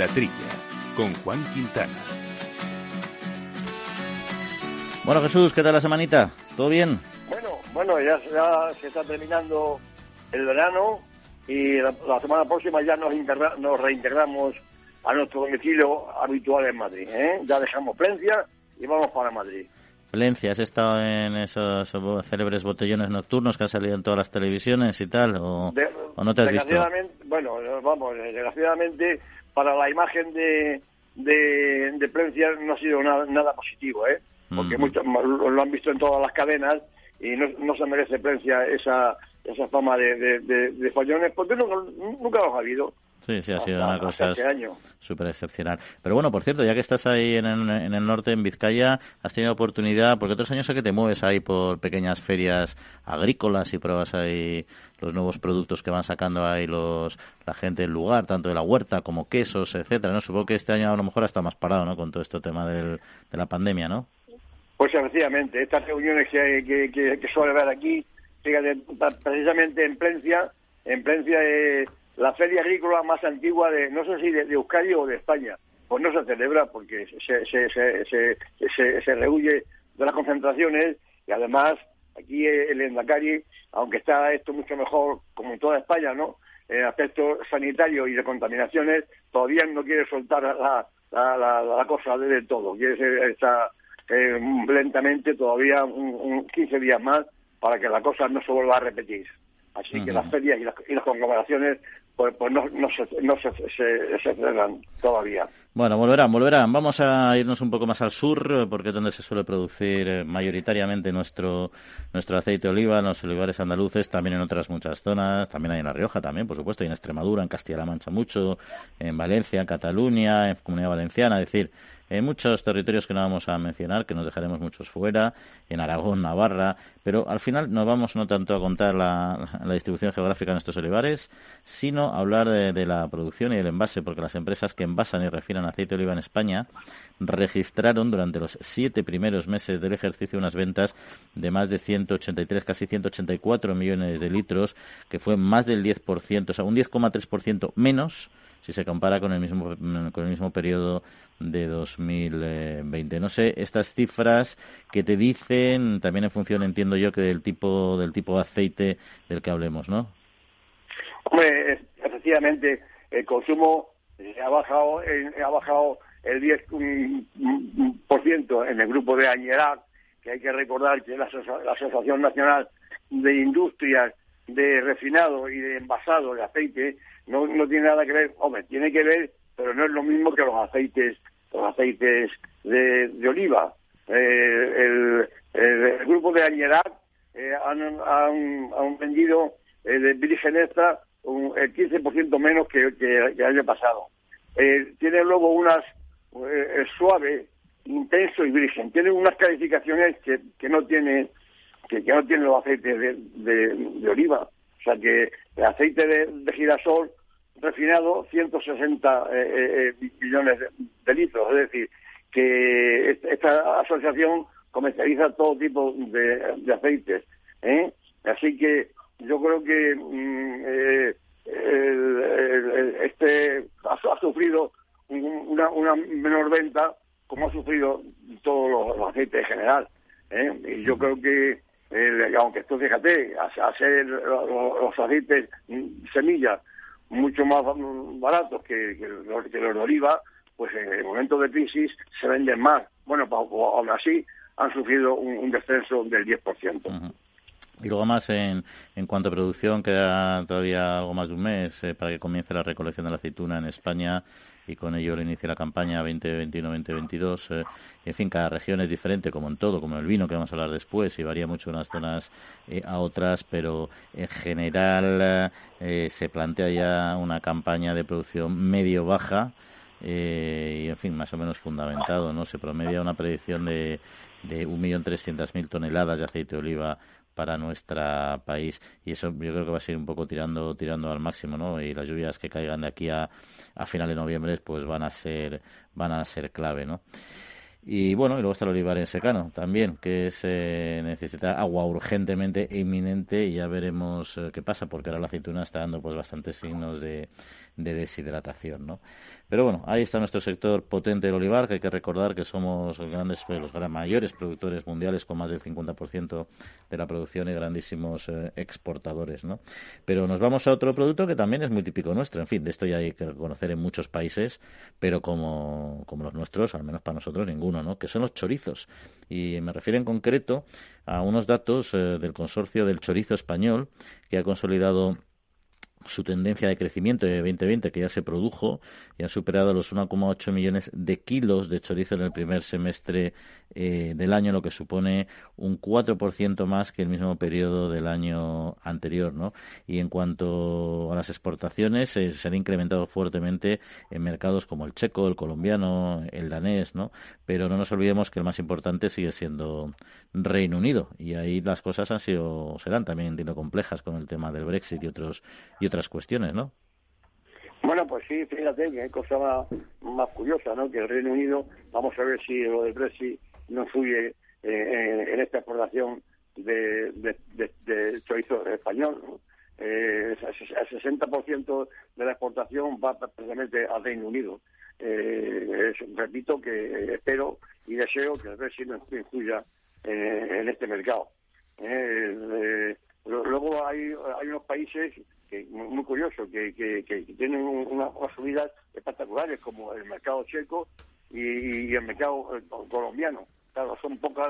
La Trilla, con Juan Quintana. Bueno, Jesús, ¿qué tal la semanita? ¿Todo bien? Bueno, bueno, ya, se está terminando el verano y la, semana próxima ya nos, nos reintegramos a nuestro domicilio habitual en Madrid. ¿eh? Ya dejamos Plencia y vamos para Madrid. Plencia, ¿has estado en esos célebres botellones nocturnos que han salido en todas las televisiones y tal? ¿O, no te has visto? Bueno, vamos, desgraciadamente para la imagen de, de, de Plencia no ha sido nada, nada positivo, ¿eh? Porque mm. muchos lo han visto en todas las cadenas y no, no se merece Plencia esa, esa fama de, de, de, follones, porque nunca, nunca los ha habido. Sí, sí, ha sido una cosa súper excepcional. Pero bueno, por cierto, ya que estás ahí en el, en el, norte, en Vizcaya, has tenido oportunidad, porque otros años sé que te mueves ahí por pequeñas ferias agrícolas y pruebas ahí los nuevos productos que van sacando ahí los la gente del lugar, tanto de la huerta como quesos, etcétera, ¿no? Supongo que este año a lo mejor está más parado, ¿no? Con todo este tema del, de la pandemia, ¿no? Pues efectivamente, estas reuniones que, que, que, suele ver aquí, fíjate, precisamente en Plencia, en Plencia eh, la feria agrícola más antigua de, no sé si de, Euskadi o de España, pues no se celebra porque se, se, se, rehuye de las concentraciones y además aquí el Endacari, aunque está esto mucho mejor como en toda España, ¿no? En aspecto sanitario y de contaminaciones, todavía no quiere soltar la, la, la, cosa del todo. Quiere estar eh, lentamente todavía un, 15 días más para que la cosa no se vuelva a repetir. Así que las ferias y las, y las conglomeraciones pues, pues no, no, se, no se, se, todavía. Bueno, volverán, volverán. Vamos a irnos un poco más al sur, porque es donde se suele producir eh, mayoritariamente nuestro, nuestro aceite de oliva, en los olivares andaluces, también en otras muchas zonas, también hay en La Rioja también, por supuesto, y en Extremadura, en Castilla-La Mancha mucho, en Valencia, en Cataluña, en Comunidad Valenciana, es decir, en muchos territorios que no vamos a mencionar, que nos dejaremos muchos fuera, en Aragón, Navarra, pero al final no vamos no tanto a contar la, distribución geográfica de estos olivares, sino a hablar de, la producción y el envase, porque las empresas que envasan y refinan aceite de oliva en España registraron durante los siete primeros meses del ejercicio unas ventas de más de 183, casi 184 millones de litros, que fue más del 10%, o sea, un 10,3% menos si se compara con el mismo con el mismo periodo de 2020. No sé, estas cifras que te dicen también en función, entiendo yo, que del tipo del tipo de aceite del que hablemos, ¿no? Hombre, efectivamente, el consumo ha bajado ha bajado el 10% en el grupo de Añerac, que hay que recordar que la, la Asociación Nacional de Industrias de refinado y de envasado de aceite no, no tiene nada que ver, hombre, tiene que ver, pero no es lo mismo que los aceites, los aceites de, de oliva. Eh, el, grupo de Añerac eh, han, vendido eh, de virgen extra un, el 15% menos que, que, el año pasado. Eh, tiene luego unas eh, suave, intenso y virgen. Tiene unas calificaciones que, que no tiene que, que no tienen los aceites de, de, de, oliva. O sea que el aceite de, de girasol refinado 160 eh, eh, eh, millones de, litros. Es decir, que esta asociación comercializa todo tipo de, aceites. ¿eh? Así que yo creo que mm, eh, este ha, ha sufrido una, una, menor venta como ha sufrido todos los, los aceites en general. Y yo creo que aunque esto, fíjate, hacer los, aceites semillas mucho más baratos que, los, que los de oliva, pues en el momento de crisis se venden más. Bueno, pues, aún así han sufrido un, descenso del 10%. Y luego más en, en cuanto a producción, queda todavía algo más de un mes eh, para que comience la recolección de la aceituna en España y con ello le inicia la campaña 2021-2022. Eh, en fin, cada región es diferente, como en todo, como en el vino, que vamos a hablar después, y varía mucho de unas zonas eh, a otras, pero en general se plantea ya una campaña de producción medio-baja. y en fin, más o menos fundamentado, ¿no? Se promedia una predicción de, de 1.300.000 toneladas de aceite de oliva para nuestro país. Y eso yo creo que va a ser un poco tirando tirando al máximo no y las lluvias que caigan de aquí a, a final de noviembre pues van a ser van a ser clave no Y bueno, y luego está el olivar en secano también, que se eh, necesita agua urgentemente e inminente y ya veremos eh, qué pasa, porque ahora la aceituna está dando pues bastantes signos de, de deshidratación, ¿no? Pero bueno, ahí está nuestro sector potente del olivar, que hay que recordar que somos grandes, pues, los mayores productores mundiales con más del 50% de la producción y grandísimos eh, exportadores, ¿no? Pero nos vamos a otro producto que también es muy típico nuestro. En fin, de esto ya hay que conocer en muchos países, pero como, como los nuestros, al menos para nosotros, ninguno, ¿no? Que son los chorizos. Y me refiero en concreto a unos datos eh, del consorcio del chorizo español que ha consolidado su tendencia de crecimiento de 2020 que ya se produjo y ha superado los 1,8 millones de kilos de chorizo en el primer semestre eh, del año, lo que supone un 4% más que el mismo periodo del año anterior. ¿no? Y en cuanto a las exportaciones, eh, se han incrementado fuertemente en mercados como el checo, el colombiano, el danés, ¿no? pero no nos olvidemos que el más importante sigue siendo Reino Unido y ahí las cosas han sido serán también entiendo complejas con el tema del Brexit y otros y otras cuestiones, ¿no? Bueno, pues sí, fíjate que hay cosa más, curiosa, ¿no? Que el Reino Unido, vamos a ver si lo del Brexit no influye eh, en esta exportación de, de, chorizo español. Eh, el 60% de la exportación va precisamente al Reino Unido. Eh, repito que espero y deseo que el Brexit no influya en este mercado. luego hay, hay unos países que muy curioso, que, que, tienen unas, subidas espectaculares, como el mercado checo y, el mercado eh, colombiano. Claro, son pocas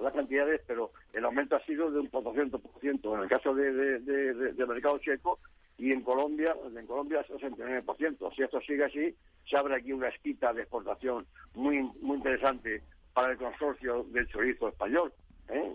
las, cantidades, pero el aumento ha sido de un 400%. En el caso de, del mercado checo y en Colombia, en Colombia 69%. Si esto sigue así, se abre aquí una esquita de exportación muy muy interesante para el consorcio del chorizo español. ¿eh?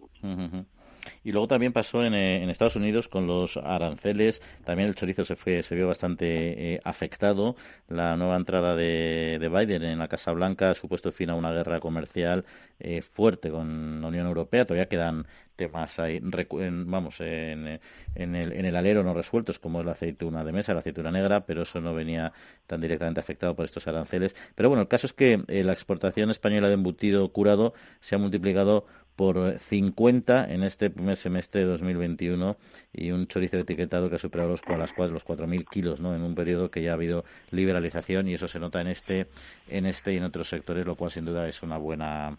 Y luego también pasó en, eh, en, Estados Unidos con los aranceles. También el chorizo se fue se vio bastante eh, afectado. La nueva entrada de, de, Biden en la Casa Blanca ha supuesto fin a una guerra comercial eh, fuerte con la Unión Europea. Todavía quedan temas ahí, vamos, en, en, el, en el alero no resueltos, como es la aceituna de mesa, la aceituna negra, pero eso no venía tan directamente afectado por estos aranceles. Pero bueno, el caso es que la exportación española de embutido curado se ha multiplicado por 50 en este primer semestre de 2021 y un chorizo etiquetado que ha superado los, las los 4.000 kilos ¿no? en un periodo que ya ha habido liberalización y eso se nota en este en este y en otros sectores lo cual sin duda es una buena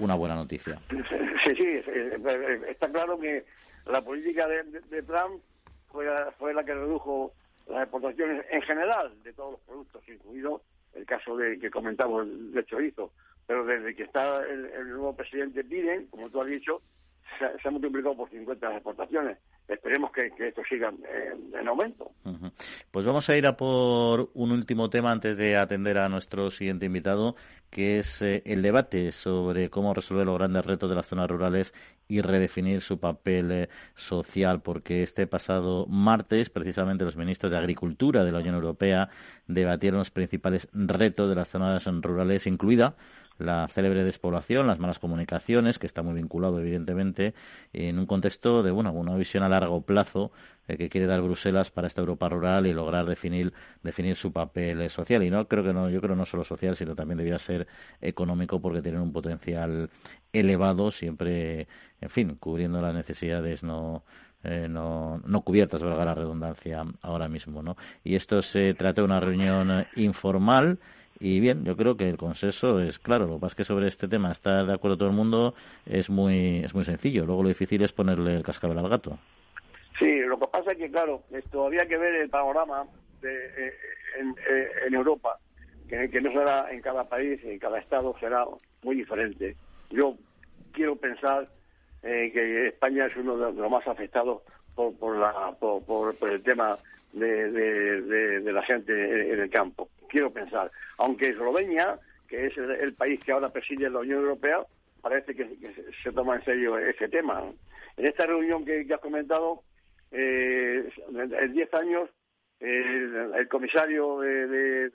una buena noticia sí sí está claro que la política de, de, Trump fue, fue la que redujo las exportaciones en general de todos los productos incluido el caso de que comentamos del chorizo pero desde que está el, nuevo presidente Biden, como tú has dicho, se, ha multiplicado por 50 las exportaciones. Esperemos que, esto siga en, aumento. Pues vamos a ir a por un último tema antes de atender a nuestro siguiente invitado, que es eh, el debate sobre cómo resolver los grandes retos de las zonas rurales y redefinir su papel eh, social, porque este pasado martes, precisamente, los ministros de Agricultura de la Unión Europea debatieron los principales retos de las zonas rurales, incluida la célebre despoblación, las malas comunicaciones, que está muy vinculado evidentemente en un contexto de bueno, una visión a largo plazo eh, que quiere dar Bruselas para esta Europa rural y lograr definir definir su papel social y no creo que no yo creo no solo social sino también debía ser económico porque tienen un potencial elevado siempre en fin cubriendo las necesidades no eh, no, no cubiertas, valga la redundancia, ahora mismo. ¿no? Y esto se trata de una reunión informal y bien, yo creo que el consenso es claro. Lo que pasa es que sobre este tema estar de acuerdo todo el mundo es muy, es muy sencillo. Luego lo difícil es ponerle el cascabel al gato. Sí, lo que pasa es que, claro, esto había que ver el panorama de, eh, en, eh, en, Europa, que, que no será en cada país, en cada estado será muy diferente. Yo quiero pensar eh, que España es uno de los más afectados por, por, la, por, por, el tema de, de, de, la gente en el campo quiero pensar. Aunque Eslovenia, que es el, país que ahora preside la Unión Europea, parece que, se toma en serio ese tema. En esta reunión que, has comentado, eh, en 10 años, el comisario del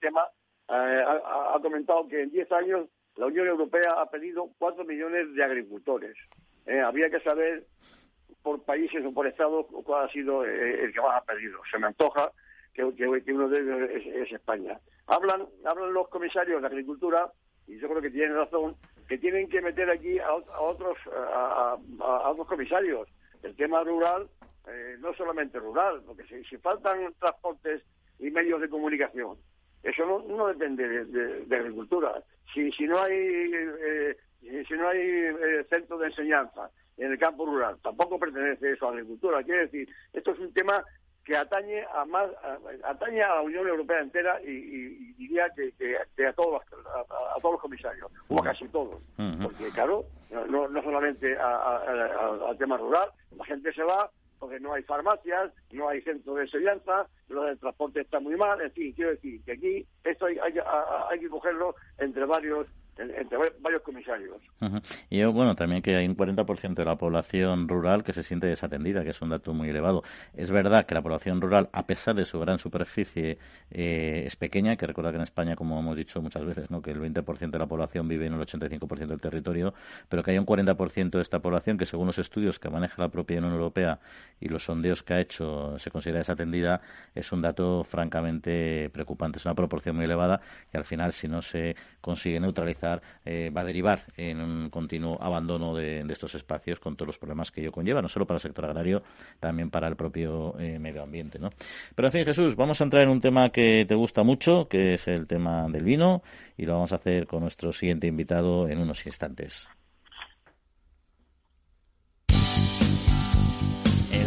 tema eh, ha, comentado que en 10 años la Unión Europea ha perdido 4 millones de agricultores. Eh, había que saber por países o por estados cuál ha sido eh, el que más ha perdido. Se me antoja que, uno de ellos es, España. Hablan, hablan los comisarios de Agricultura y yo creo que tienen razón, que tienen que meter aquí a, otros a, otros comisarios. El tema rural, eh, no solamente rural, porque si, faltan transportes y medios de comunicación, eso no, depende de, agricultura. Si, si no hay eh, si no hay eh, de enseñanza en el campo rural, tampoco pertenece eso a la agricultura. Quiere decir, esto es un tema que atañe a más atañe a la Unión Europea entera y, diría que, a todos los, a, todos los comisarios o a casi todos. Porque claro no, no solamente al tema rural la gente se va porque no hay farmacias no hay centro de enseñanza lo del transporte está muy mal. En fin quiero decir que aquí esto hay, hay que cogerlo entre varios entre varios comisarios. Y bueno, también que hay un 40% de la población rural que se siente desatendida, que es un dato muy elevado. Es verdad que la población rural, a pesar de su gran superficie, eh, es pequeña, que recuerda que en España, como hemos dicho muchas veces, ¿no? que el 20% de la población vive en el 85% del territorio, pero que hay un 40% de esta población que, según los estudios que maneja la propia Unión Europea y los sondeos que ha hecho, se considera desatendida, es un dato francamente preocupante. Es una proporción muy elevada que al final, si no se consigue neutralizar, eh, va a derivar en un continuo abandono de, estos espacios con todos los problemas que ello conlleva, no solo para el sector agrario, también para el propio eh, medio ambiente. ¿no? Pero en fin, Jesús, vamos a entrar en un tema que te gusta mucho, que es el tema del vino, y lo vamos a hacer con nuestro siguiente invitado en unos instantes.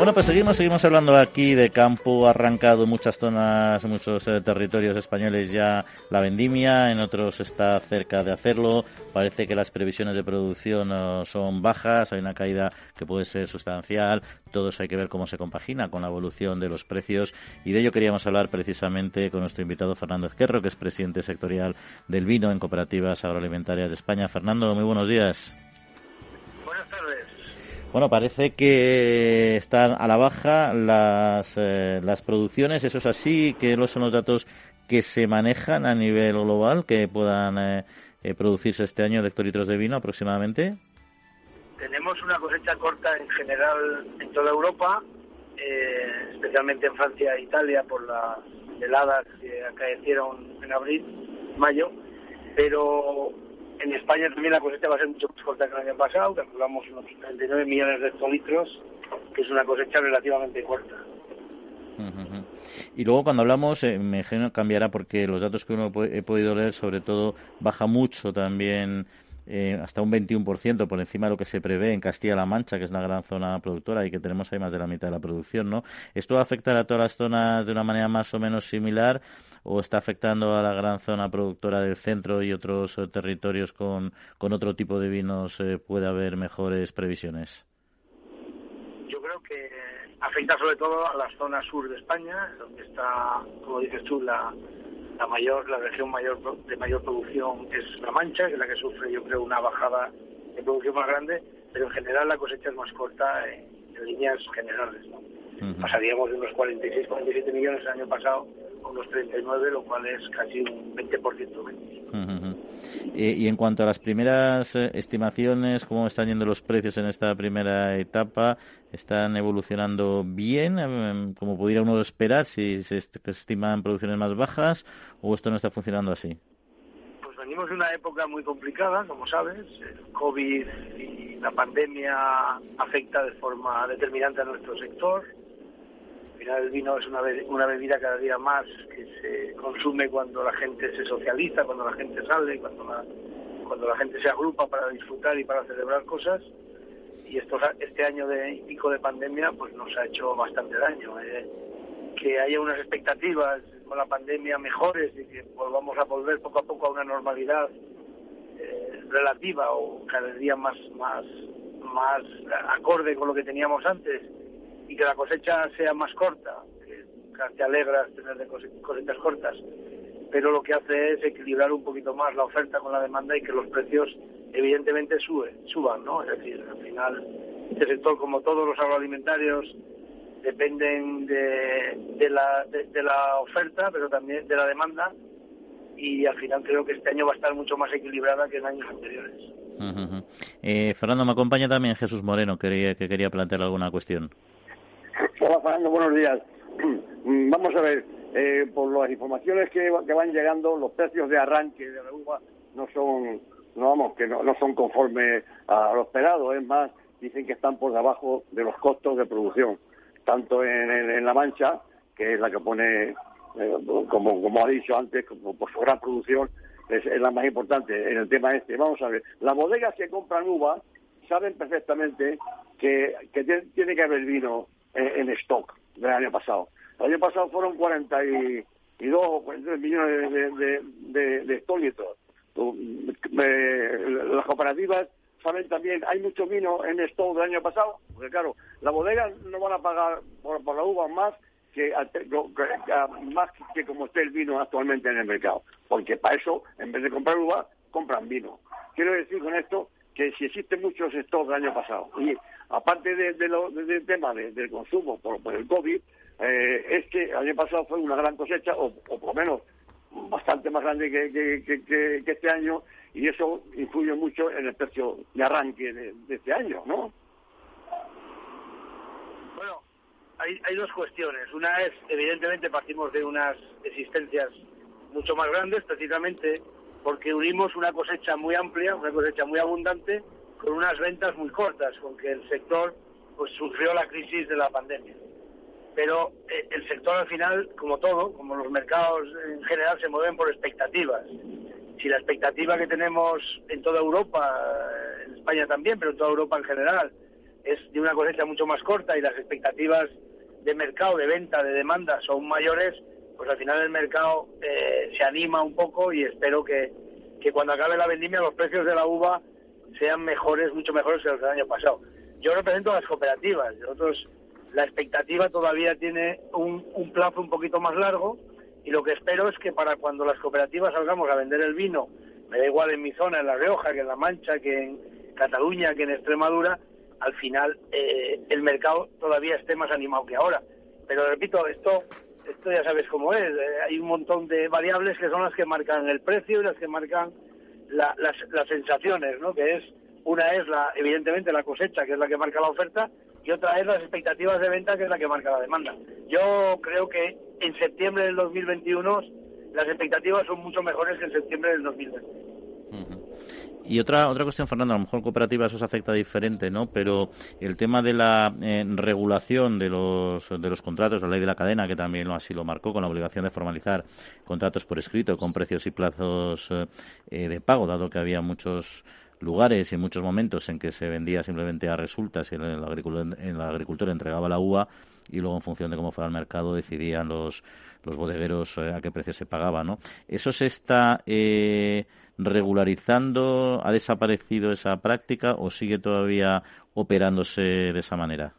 Bueno, pues seguimos, seguimos hablando aquí de campo arrancado en muchas zonas, muchos eh, territorios españoles ya la vendimia, en otros está cerca de hacerlo. Parece que las previsiones de producción eh, son bajas, hay una caída que puede ser sustancial. Todo eso hay que ver cómo se compagina con la evolución de los precios y de ello queríamos hablar precisamente con nuestro invitado Fernando Ezquerro, que es presidente sectorial del vino en cooperativas agroalimentarias de España. Fernando, muy buenos días. Buenas tardes. Bueno, parece que están a la baja las, eh, las producciones, eso es así, que no son los datos que se manejan a nivel global, que puedan eh, eh, producirse este año de hectolitros de vino aproximadamente. Tenemos una cosecha corta en general en toda Europa, especialmente en Francia e Italia por las heladas que acaecieron en abril, mayo, pero en España también la cosecha va a ser mucho más corta que el año pasado, calculamos unos 39 millones de hectolitros, que es una cosecha relativamente corta. Y luego cuando hablamos, eh, me imagino cambiará porque los datos que uno he podido leer, sobre todo, baja mucho también eh, hasta un 21% por encima de lo que se prevé en Castilla-La Mancha, que es una gran zona productora y que tenemos ahí más de la mitad de la producción, ¿no? ¿Esto va a afectar a todas las zonas de una manera más o menos similar o está afectando a la gran zona productora del centro y otros eh, territorios con, con otro tipo de vinos eh, puede haber mejores previsiones? Yo creo que afecta sobre todo a la zona sur de España, donde está, como dices tú, la, la mayor, la región mayor de mayor producción es La Mancha, que es la que sufre, yo creo, una bajada de producción más grande, pero en general la cosecha es más corta en, líneas generales. ¿no? Pasaríamos de unos 46, 47 millones el año pasado a unos 39, lo cual es casi un 20% menos. y en cuanto a las primeras eh, estimaciones, ¿cómo están yendo los precios en esta primera etapa? ¿Están evolucionando bien, em, como pudiera uno esperar, si se estiman producciones más bajas, o esto no está funcionando así? Pues venimos de una época muy complicada, como sabes. El COVID y la pandemia afecta de forma determinante a nuestro sector final el vino es una, bebida cada día más que se consume cuando la gente se socializa, cuando la gente sale, cuando la, cuando la gente se agrupa para disfrutar y para celebrar cosas. Y esto, este año de pico de pandemia pues nos ha hecho bastante daño. ¿eh? Que haya unas expectativas con la pandemia mejores y que volvamos a volver poco a poco a una normalidad eh, relativa o cada día más acorde con lo que teníamos antes y que la cosecha sea más corta, que te alegras tener de cosechas cortas, pero lo que hace es equilibrar un poquito más la oferta con la demanda y que los precios evidentemente suban, ¿no? Es decir, al final este sector, como todos los agroalimentarios, dependen de, la, de, la oferta, pero también de la demanda, y al final creo que este año va a estar mucho más equilibrada que en años anteriores. Eh, Fernando, me acompaña también Jesús Moreno, que quería plantear alguna cuestión. Hola Fernando, buenos días. Vamos a ver, eh, por las informaciones que, van llegando, los precios de arranque de la uva no son, no vamos, que no, son conformes a lo esperado, es más, dicen que están por debajo de los costos de producción, tanto en, La Mancha, que es la que pone, eh, como, como ha dicho antes, como por su gran producción, es, la más importante en el tema este. Vamos a ver, las bodegas que compran uva saben perfectamente que, tiene que haber vino en stock del año pasado. El año pasado fueron 42 o 43 millones de, de, de, de hectolitros. Las cooperativas saben también, hay mucho vino en stock del año pasado, porque claro, las bodegas no van a pagar por, la uva más que, más que como esté el vino actualmente en el mercado, porque para eso, en vez de comprar uva, compran vino. Quiero decir con esto que si existen muchos stocks del año pasado, y aparte de, del tema del consumo por, el COVID, eh, es que el año pasado fue una gran cosecha, o, por lo menos bastante más grande que, este año, y eso influye mucho en el precio de arranque de, este año, ¿no? Bueno, hay, hay dos cuestiones. Una es, evidentemente, partimos de unas existencias mucho más grandes, precisamente porque unimos una cosecha muy amplia, una cosecha muy abundante, con unas ventas muy cortas, con que el sector pues sufrió la crisis de la pandemia pero eh, el sector al final, como todo, como los mercados en general, se mueven por expectativas. Si la expectativa que tenemos en toda Europa, eh, en España también, pero en toda Europa en general, es de una cosecha mucho más corta y las expectativas de mercado, de venta, de demanda son mayores, pues al final el mercado eh, se anima un poco y espero que, que cuando acabe la vendimia los precios de la uva sean mejores, mucho mejores que los del año pasado. Yo represento a las cooperativas, nosotros la expectativa todavía tiene un, plazo un poquito más largo y lo que espero es que para cuando las cooperativas salgamos a vender el vino, me da igual en mi zona, en La Rioja, que en La Mancha, que en Cataluña, que en Extremadura, al final eh, el mercado todavía esté más animado que ahora. Pero repito, esto, esto ya sabes cómo es. Eh, hay un montón de variables que son las que marcan el precio y las que marcan las, las sensaciones, ¿no? Que es una es la, evidentemente la cosecha, que es la que marca la oferta, y otra es las expectativas de venta, que es la que marca la demanda. Yo creo que en septiembre del 2021 las expectativas son mucho mejores que en septiembre del 2020. Y otra otra cuestión, Fernando, a lo mejor cooperativa eso se afecta diferente, ¿no? Pero el tema de la eh, regulación de los de los contratos, la ley de la cadena, que también así lo marcó, con la obligación de formalizar contratos por escrito con precios y plazos eh, de pago, dado que había muchos lugares y muchos momentos en que se vendía simplemente a resultas y el, agricultor, el agricultor entregaba la uva y luego en función de cómo fuera el mercado decidían los, los bodegueros eh, a qué precio se pagaba, ¿no? ¿Eso se está eh, regularizando? ¿Ha desaparecido esa práctica o sigue todavía operándose de esa manera?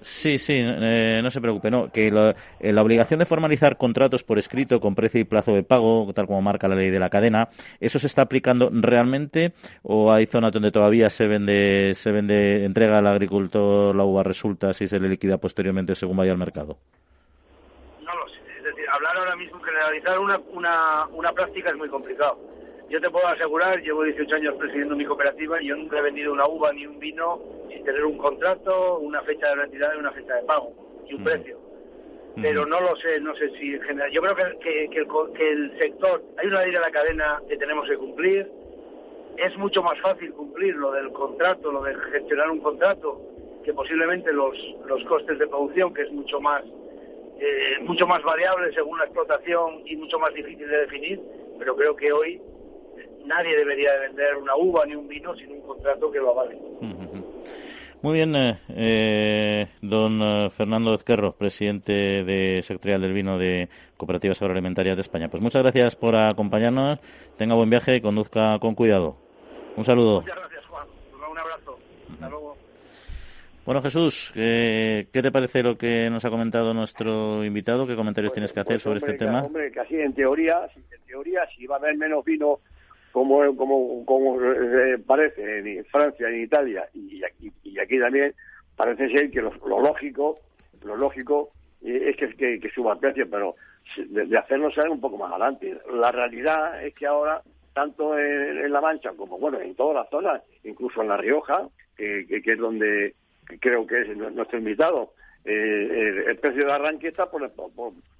Sí, sí, eh, no se preocupe. No, que eh, la, obligación de formalizar contratos por escrito con precio y plazo de pago, tal como marca la ley de la cadena, ¿eso se está aplicando realmente o hay zonas donde todavía se vende, se vende, entrega al agricultor la uva resulta si se le liquida posteriormente según vaya al mercado? No lo sé. Es decir, hablar ahora mismo, generalizar una, una, una práctica es muy complicado yo te puedo asegurar, llevo 18 años presidiendo mi cooperativa y yo nunca he vendido una uva ni un vino sin tener un contrato, una fecha de retirada y una fecha de pago y un precio. Pero no lo sé, no sé si en general. Yo creo que, que, el, sector, hay una ley de la cadena que tenemos que cumplir. Es mucho más fácil cumplir lo del contrato, lo de gestionar un contrato, que posiblemente los, los costes de producción, que es mucho más, eh, mucho más variable según la explotación y mucho más difícil de definir. Pero creo que hoy nadie debería de vender una uva ni un vino sin un contrato que lo avale. Muy bien, eh, eh don eh, Fernando Ezquerro, presidente de Sectorial del Vino de Cooperativas Agroalimentarias de España. Pues muchas gracias por acompañarnos, tenga buen viaje y conduzca con cuidado. Un saludo. Muchas gracias, Juan. Un abrazo. Bueno, Jesús, ¿qué, te parece lo que nos ha comentado nuestro invitado? ¿Qué comentarios pues, tienes que hacer pues, sobre este tema? Hombre, casi en teoría, en teoría, si va a haber menos vino como, como, como eh, parece en Francia, en Italia y aquí, y aquí también, parece ser que lo, lógico, lo lógico eh, es que, que, suba el precio, pero de, hacerlo saber un poco más adelante. La realidad es que ahora, tanto en, La Mancha como, bueno, en todas las zonas, incluso en La Rioja, que, que, es donde creo que es nuestro invitado, eh, el, precio de arranque está por, por,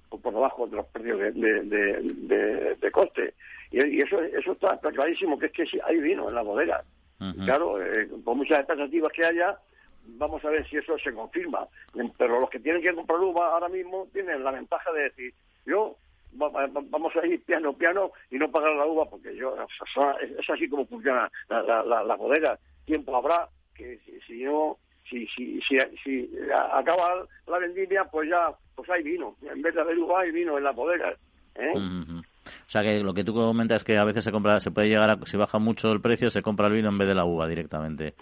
por, debajo de los precios de, de, de coste. Y, eso eso está, clarísimo, que es que hay vino en la bodega. Claro, eh, por muchas expectativas que haya, vamos a ver si eso se confirma. Pero los que tienen que comprar uva ahora mismo tienen la ventaja de decir, yo vamos a ir piano piano y no pagar la uva porque yo es así como funciona la, la, la, bodega. Tiempo habrá que si, no si, si, si, si, acaba la vendimia, pues ya pues hay vino. En vez de uva, hay vino en la bodega. ¿eh? O sea que lo que tú comentas es que a veces se compra, se puede llegar a, si baja mucho el precio, se compra el vino en vez de la uva directamente.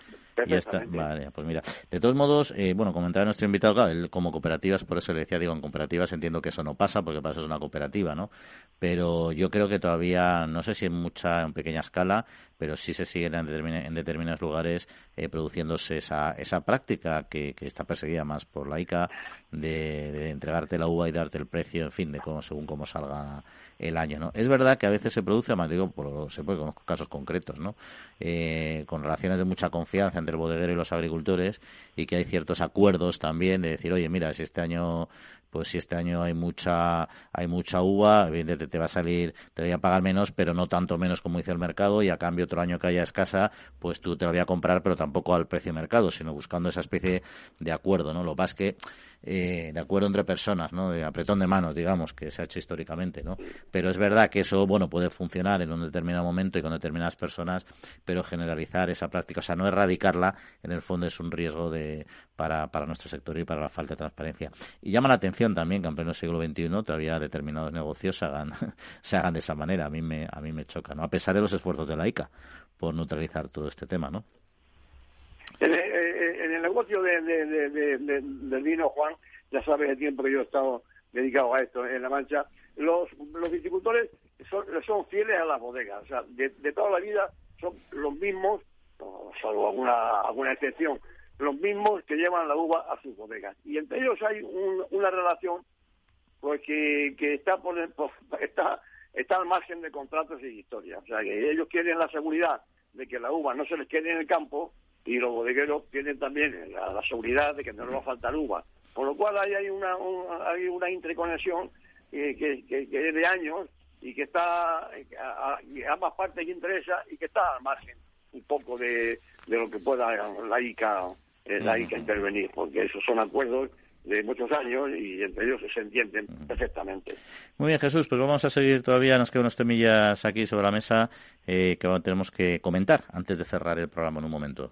Ya está. Vale, pues mira. De todos modos, eh, bueno, comentaba nuestro invitado, claro, él como cooperativas, por eso le decía, digo, en cooperativas entiendo que eso no pasa, porque para eso es una cooperativa, ¿no? Pero yo creo que todavía, no sé si en mucha, en pequeña escala, pero sí se sigue en, determinados lugares eh, produciéndose esa, esa práctica que, está perseguida más por la ICA de, entregarte la uva y darte el precio, en fin, de cómo, según cómo salga el año, ¿no? Es verdad que a veces se produce, además digo, por, se puede conozco casos concretos, ¿no? Eh, con relaciones de mucha confianza entre el bodeguero y los agricultores y que hay ciertos acuerdos también de decir, oye, mira, si este año pues si este año hay mucha hay mucha uva, evidentemente te va a salir, te voy a pagar menos, pero no tanto menos como dice el mercado, y a cambio otro año que haya escasa, pues tú te lo voy a comprar, pero tampoco al precio de mercado, sino buscando esa especie de acuerdo, ¿no? Lo más que eh, de acuerdo entre personas, ¿no? De apretón de manos, digamos, que se ha hecho históricamente, ¿no? Pero es verdad que eso, bueno, puede funcionar en un determinado momento y con determinadas personas, pero generalizar esa práctica, o sea, no erradicarla, en el fondo es un riesgo de, para, para nuestro sector y para la falta de transparencia. Y llama la atención también que en pleno siglo XXI todavía determinados negocios se hagan, se hagan de esa manera. A mí me, a mí me choca, ¿no? A pesar de los esfuerzos de la ICA por neutralizar todo este tema, ¿no? Negocio de, del vino, Juan, ya sabes el tiempo que yo he estado dedicado a esto en La Mancha, los, los viticultores son, son fieles a las bodegas, o sea, de, toda la vida son los mismos, salvo alguna, alguna excepción, los mismos que llevan la uva a sus bodegas. Y entre ellos hay una relación pues que, que está, por, está, está al margen de contratos y historias. O sea, que ellos quieren la seguridad de que la uva no se les quede en el campo y los bodegueros tienen también la, seguridad de que no les va a faltar uva. Por lo cual ahí hay una, hay una interconexión que, que, es de años y que está a, ambas partes que interesa y que está al margen un poco de, de lo que pueda la ICA, eh, la ICA intervenir, porque esos son acuerdos de muchos años y entre ellos se entienden perfectamente. Muy bien, Jesús, pues vamos a seguir todavía, nos quedan unos temillas aquí sobre la mesa eh, que tenemos que comentar antes de cerrar el programa en un momento.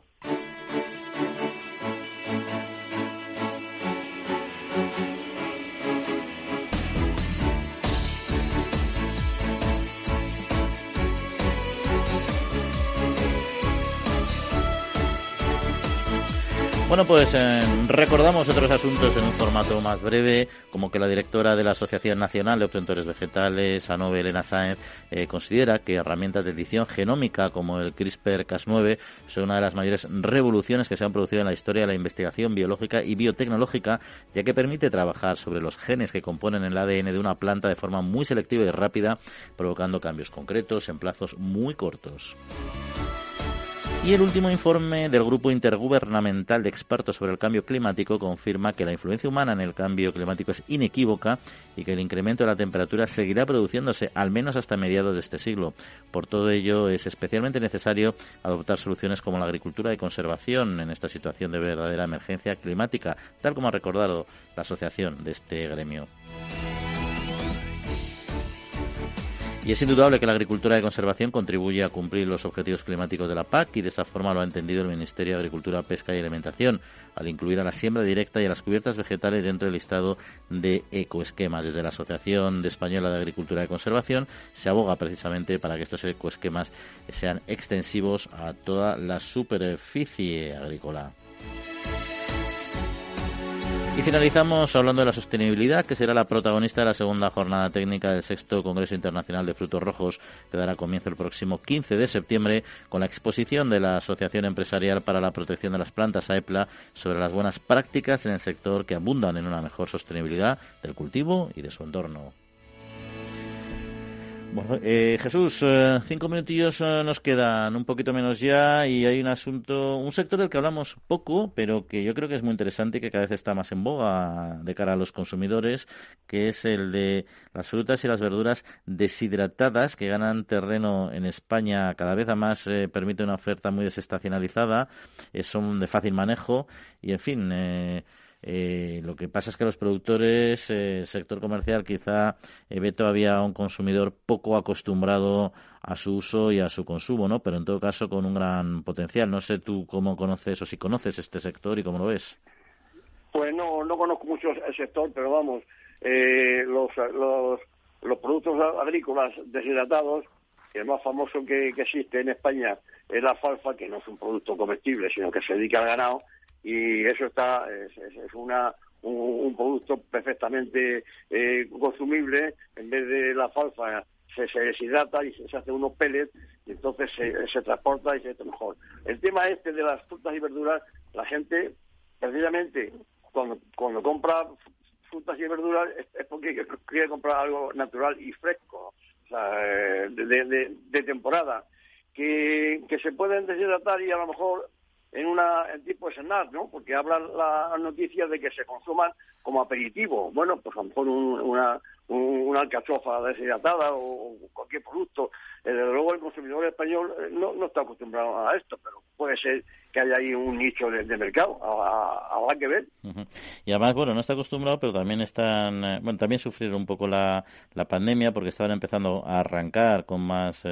Bueno, pues eh, recordamos otros asuntos en un formato más breve, como que la directora de la Asociación Nacional de Obtentores Vegetales, Anove Elena Sáenz, eh, considera que herramientas de edición genómica como el CRISPR-Cas9 son una de las mayores revoluciones que se han producido en la historia de la investigación biológica y biotecnológica, ya que permite trabajar sobre los genes que componen el ADN de una planta de forma muy selectiva y rápida, provocando cambios concretos en plazos muy cortos. Y el último informe del Grupo Intergubernamental de Expertos sobre el Cambio Climático confirma que la influencia humana en el cambio climático es inequívoca y que el incremento de la temperatura seguirá produciéndose al menos hasta mediados de este siglo. Por todo ello, es especialmente necesario adoptar soluciones como la agricultura de conservación en esta situación de verdadera emergencia climática, tal como ha recordado la asociación de este gremio. Y es indudable que la agricultura de conservación contribuye a cumplir los objetivos climáticos de la PAC y de esa forma lo ha entendido el Ministerio de Agricultura, Pesca y Alimentación, al incluir a la siembra directa y a las cubiertas vegetales dentro del listado de ecoesquemas. Desde la Asociación Española de Agricultura de Conservación se aboga precisamente para que estos ecoesquemas sean extensivos a toda la superficie agrícola. Y finalizamos hablando de la sostenibilidad, que será la protagonista de la segunda jornada técnica del sexto Congreso Internacional de Frutos Rojos, que dará comienzo el próximo 15 de septiembre con la exposición de la Asociación Empresarial para la Protección de las Plantas, AEPLA, sobre las buenas prácticas en el sector que abundan en una mejor sostenibilidad del cultivo y de su entorno. Bueno, eh, Jesús, eh, cinco minutillos eh, nos quedan, un poquito menos ya, y hay un asunto, un sector del que hablamos poco, pero que yo creo que es muy interesante y que cada vez está más en boga de cara a los consumidores, que es el de las frutas y las verduras deshidratadas que ganan terreno en España cada vez más, permite una oferta muy desestacionalizada, son de fácil manejo y, en fin, eh, lo que pasa es que los productores, eh, sector comercial, quizá eh, ve todavía a un consumidor poco acostumbrado a su uso y a su consumo, ¿no? Pero en todo caso con un gran potencial. No sé tú cómo conoces o si conoces este sector y cómo lo ves. Pues no, no conozco mucho el sector, pero vamos, eh, los, los, los productos agrícolas deshidratados, el más famoso que, que existe en España es la alfalfa, que no es un producto comestible, sino que se dedica al ganado, y eso está es, una un, producto perfectamente eh, consumible en vez de la falsa se, deshidrata y se, hace unos pellets y entonces se, se transporta y se hace mejor. El tema este de las frutas y verduras, la gente precisamente cuando, cuando compra frutas y verduras es, porque quiere comprar algo natural y fresco, o sea, de, de, de temporada, que, que se pueden deshidratar y a lo mejor en una en tipo snack, ¿no? Porque hablan las noticias de que se consuman como aperitivo. Bueno, pues a lo mejor una, una alcachofa deshidratada o, cualquier producto. Eh, desde luego el consumidor español eh, no, no está acostumbrado a esto, pero puede ser que haya ahí un nicho de, mercado. Habrá que ver. Y además, bueno, no está acostumbrado, pero también están, eh, bueno, también sufrieron un poco la, la pandemia porque estaban empezando a arrancar con más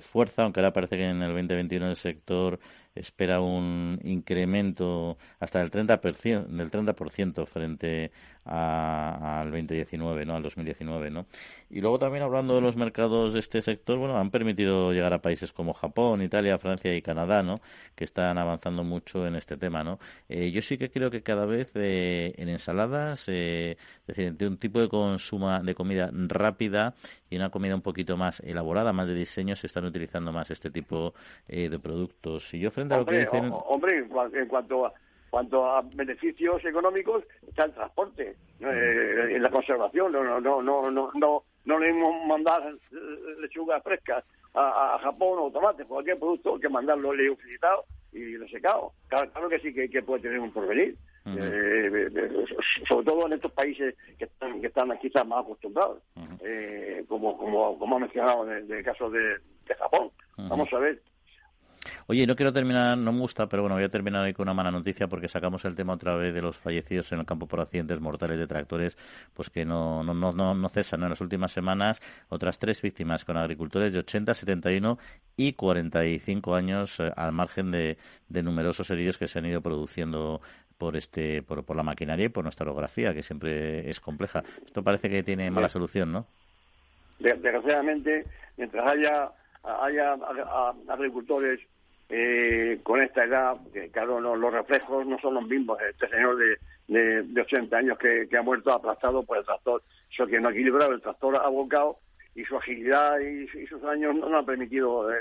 fuerza, aunque ahora parece que en el 2021 el sector espera un incremento hasta del 30%, del 30% frente al 2019, ¿no? Al 2019, ¿no? Y luego también hablando de los mercados de este sector, bueno, han permitido llegar a países como Japón, Italia, Francia y Canadá, ¿no? Que están avanzando mucho en este tema, ¿no? Eh, yo sí que creo que cada vez eh, en ensaladas, eh, es decir, de un tipo de consumo de comida rápida y una comida un poquito más elaborada, más de diseño, se están utilizando más este tipo de productos. Y yo frente a lo que dicen... Hombre, en cuanto a cuanto a beneficios económicos está el transporte, eh, en la conservación, no, no, no, no, no, no, no le hemos mandar lechuga fresca a, Japón o tomate, cualquier producto que mandarlo leoficitado y resecado. Claro, claro que sí que, puede tener un porvenir. Eh, sobre todo en estos países que están, que están quizás más acostumbrados, eh, como, como, como ha mencionado en el, caso de, Japón. Vamos a ver, Oye, no quiero terminar, no me gusta, pero bueno, voy a terminar hoy con una mala noticia porque sacamos el tema otra vez de los fallecidos en el campo por accidentes mortales de tractores, pues que no, no, no, no, cesan. En las últimas semanas, otras tres víctimas con agricultores de 80, 71 y 45 años eh, al margen de, numerosos heridos que se han ido produciendo por este por, por la maquinaria y por nuestra orografía que siempre es compleja. Esto parece que tiene mala solución no desgraciadamente mientras haya haya agricultores eh, con esta edad, que claro, los reflejos no son los mismos. Este señor de, de, 80 años que, ha muerto aplastado por el tractor, eso que no ha equilibrado, el tractor ha volcado y su agilidad y, sus años no, no han permitido eh,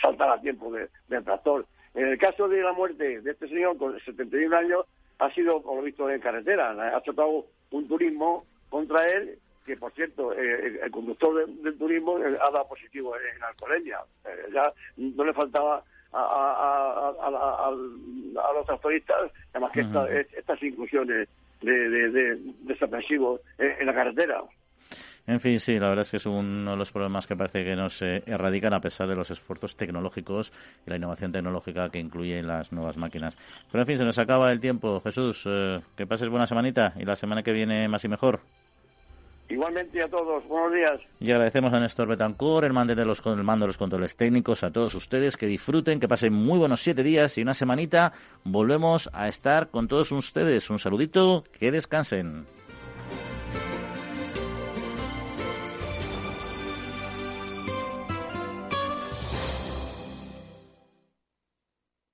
saltar a tiempo del tractor. En el caso de la muerte de este señor con 71 años, ha sido, como lo visto, en carretera. Ha chocado un turismo contra él que por cierto, eh, el conductor del turismo eh, ha dado positivo en alcoholemia. Eh, ya no le faltaba a, a, los tractoristas, además que estas inclusiones de, de, de, en, la carretera. En fin, sí, la verdad es que es uno de los problemas que parece que no se erradican a pesar de los esfuerzos tecnológicos y la innovación tecnológica que incluyen las nuevas máquinas. Pero en fin, se nos acaba el tiempo. Jesús, que pases buena semanita y la semana que viene más y mejor. Igualmente a todos, buenos días. Y agradecemos a Néstor Betancourt, el, mando de los, el mando de los controles técnicos, a todos ustedes que disfruten, que pasen muy buenos siete días y una semanita volvemos a estar con todos ustedes. Un saludito, que descansen.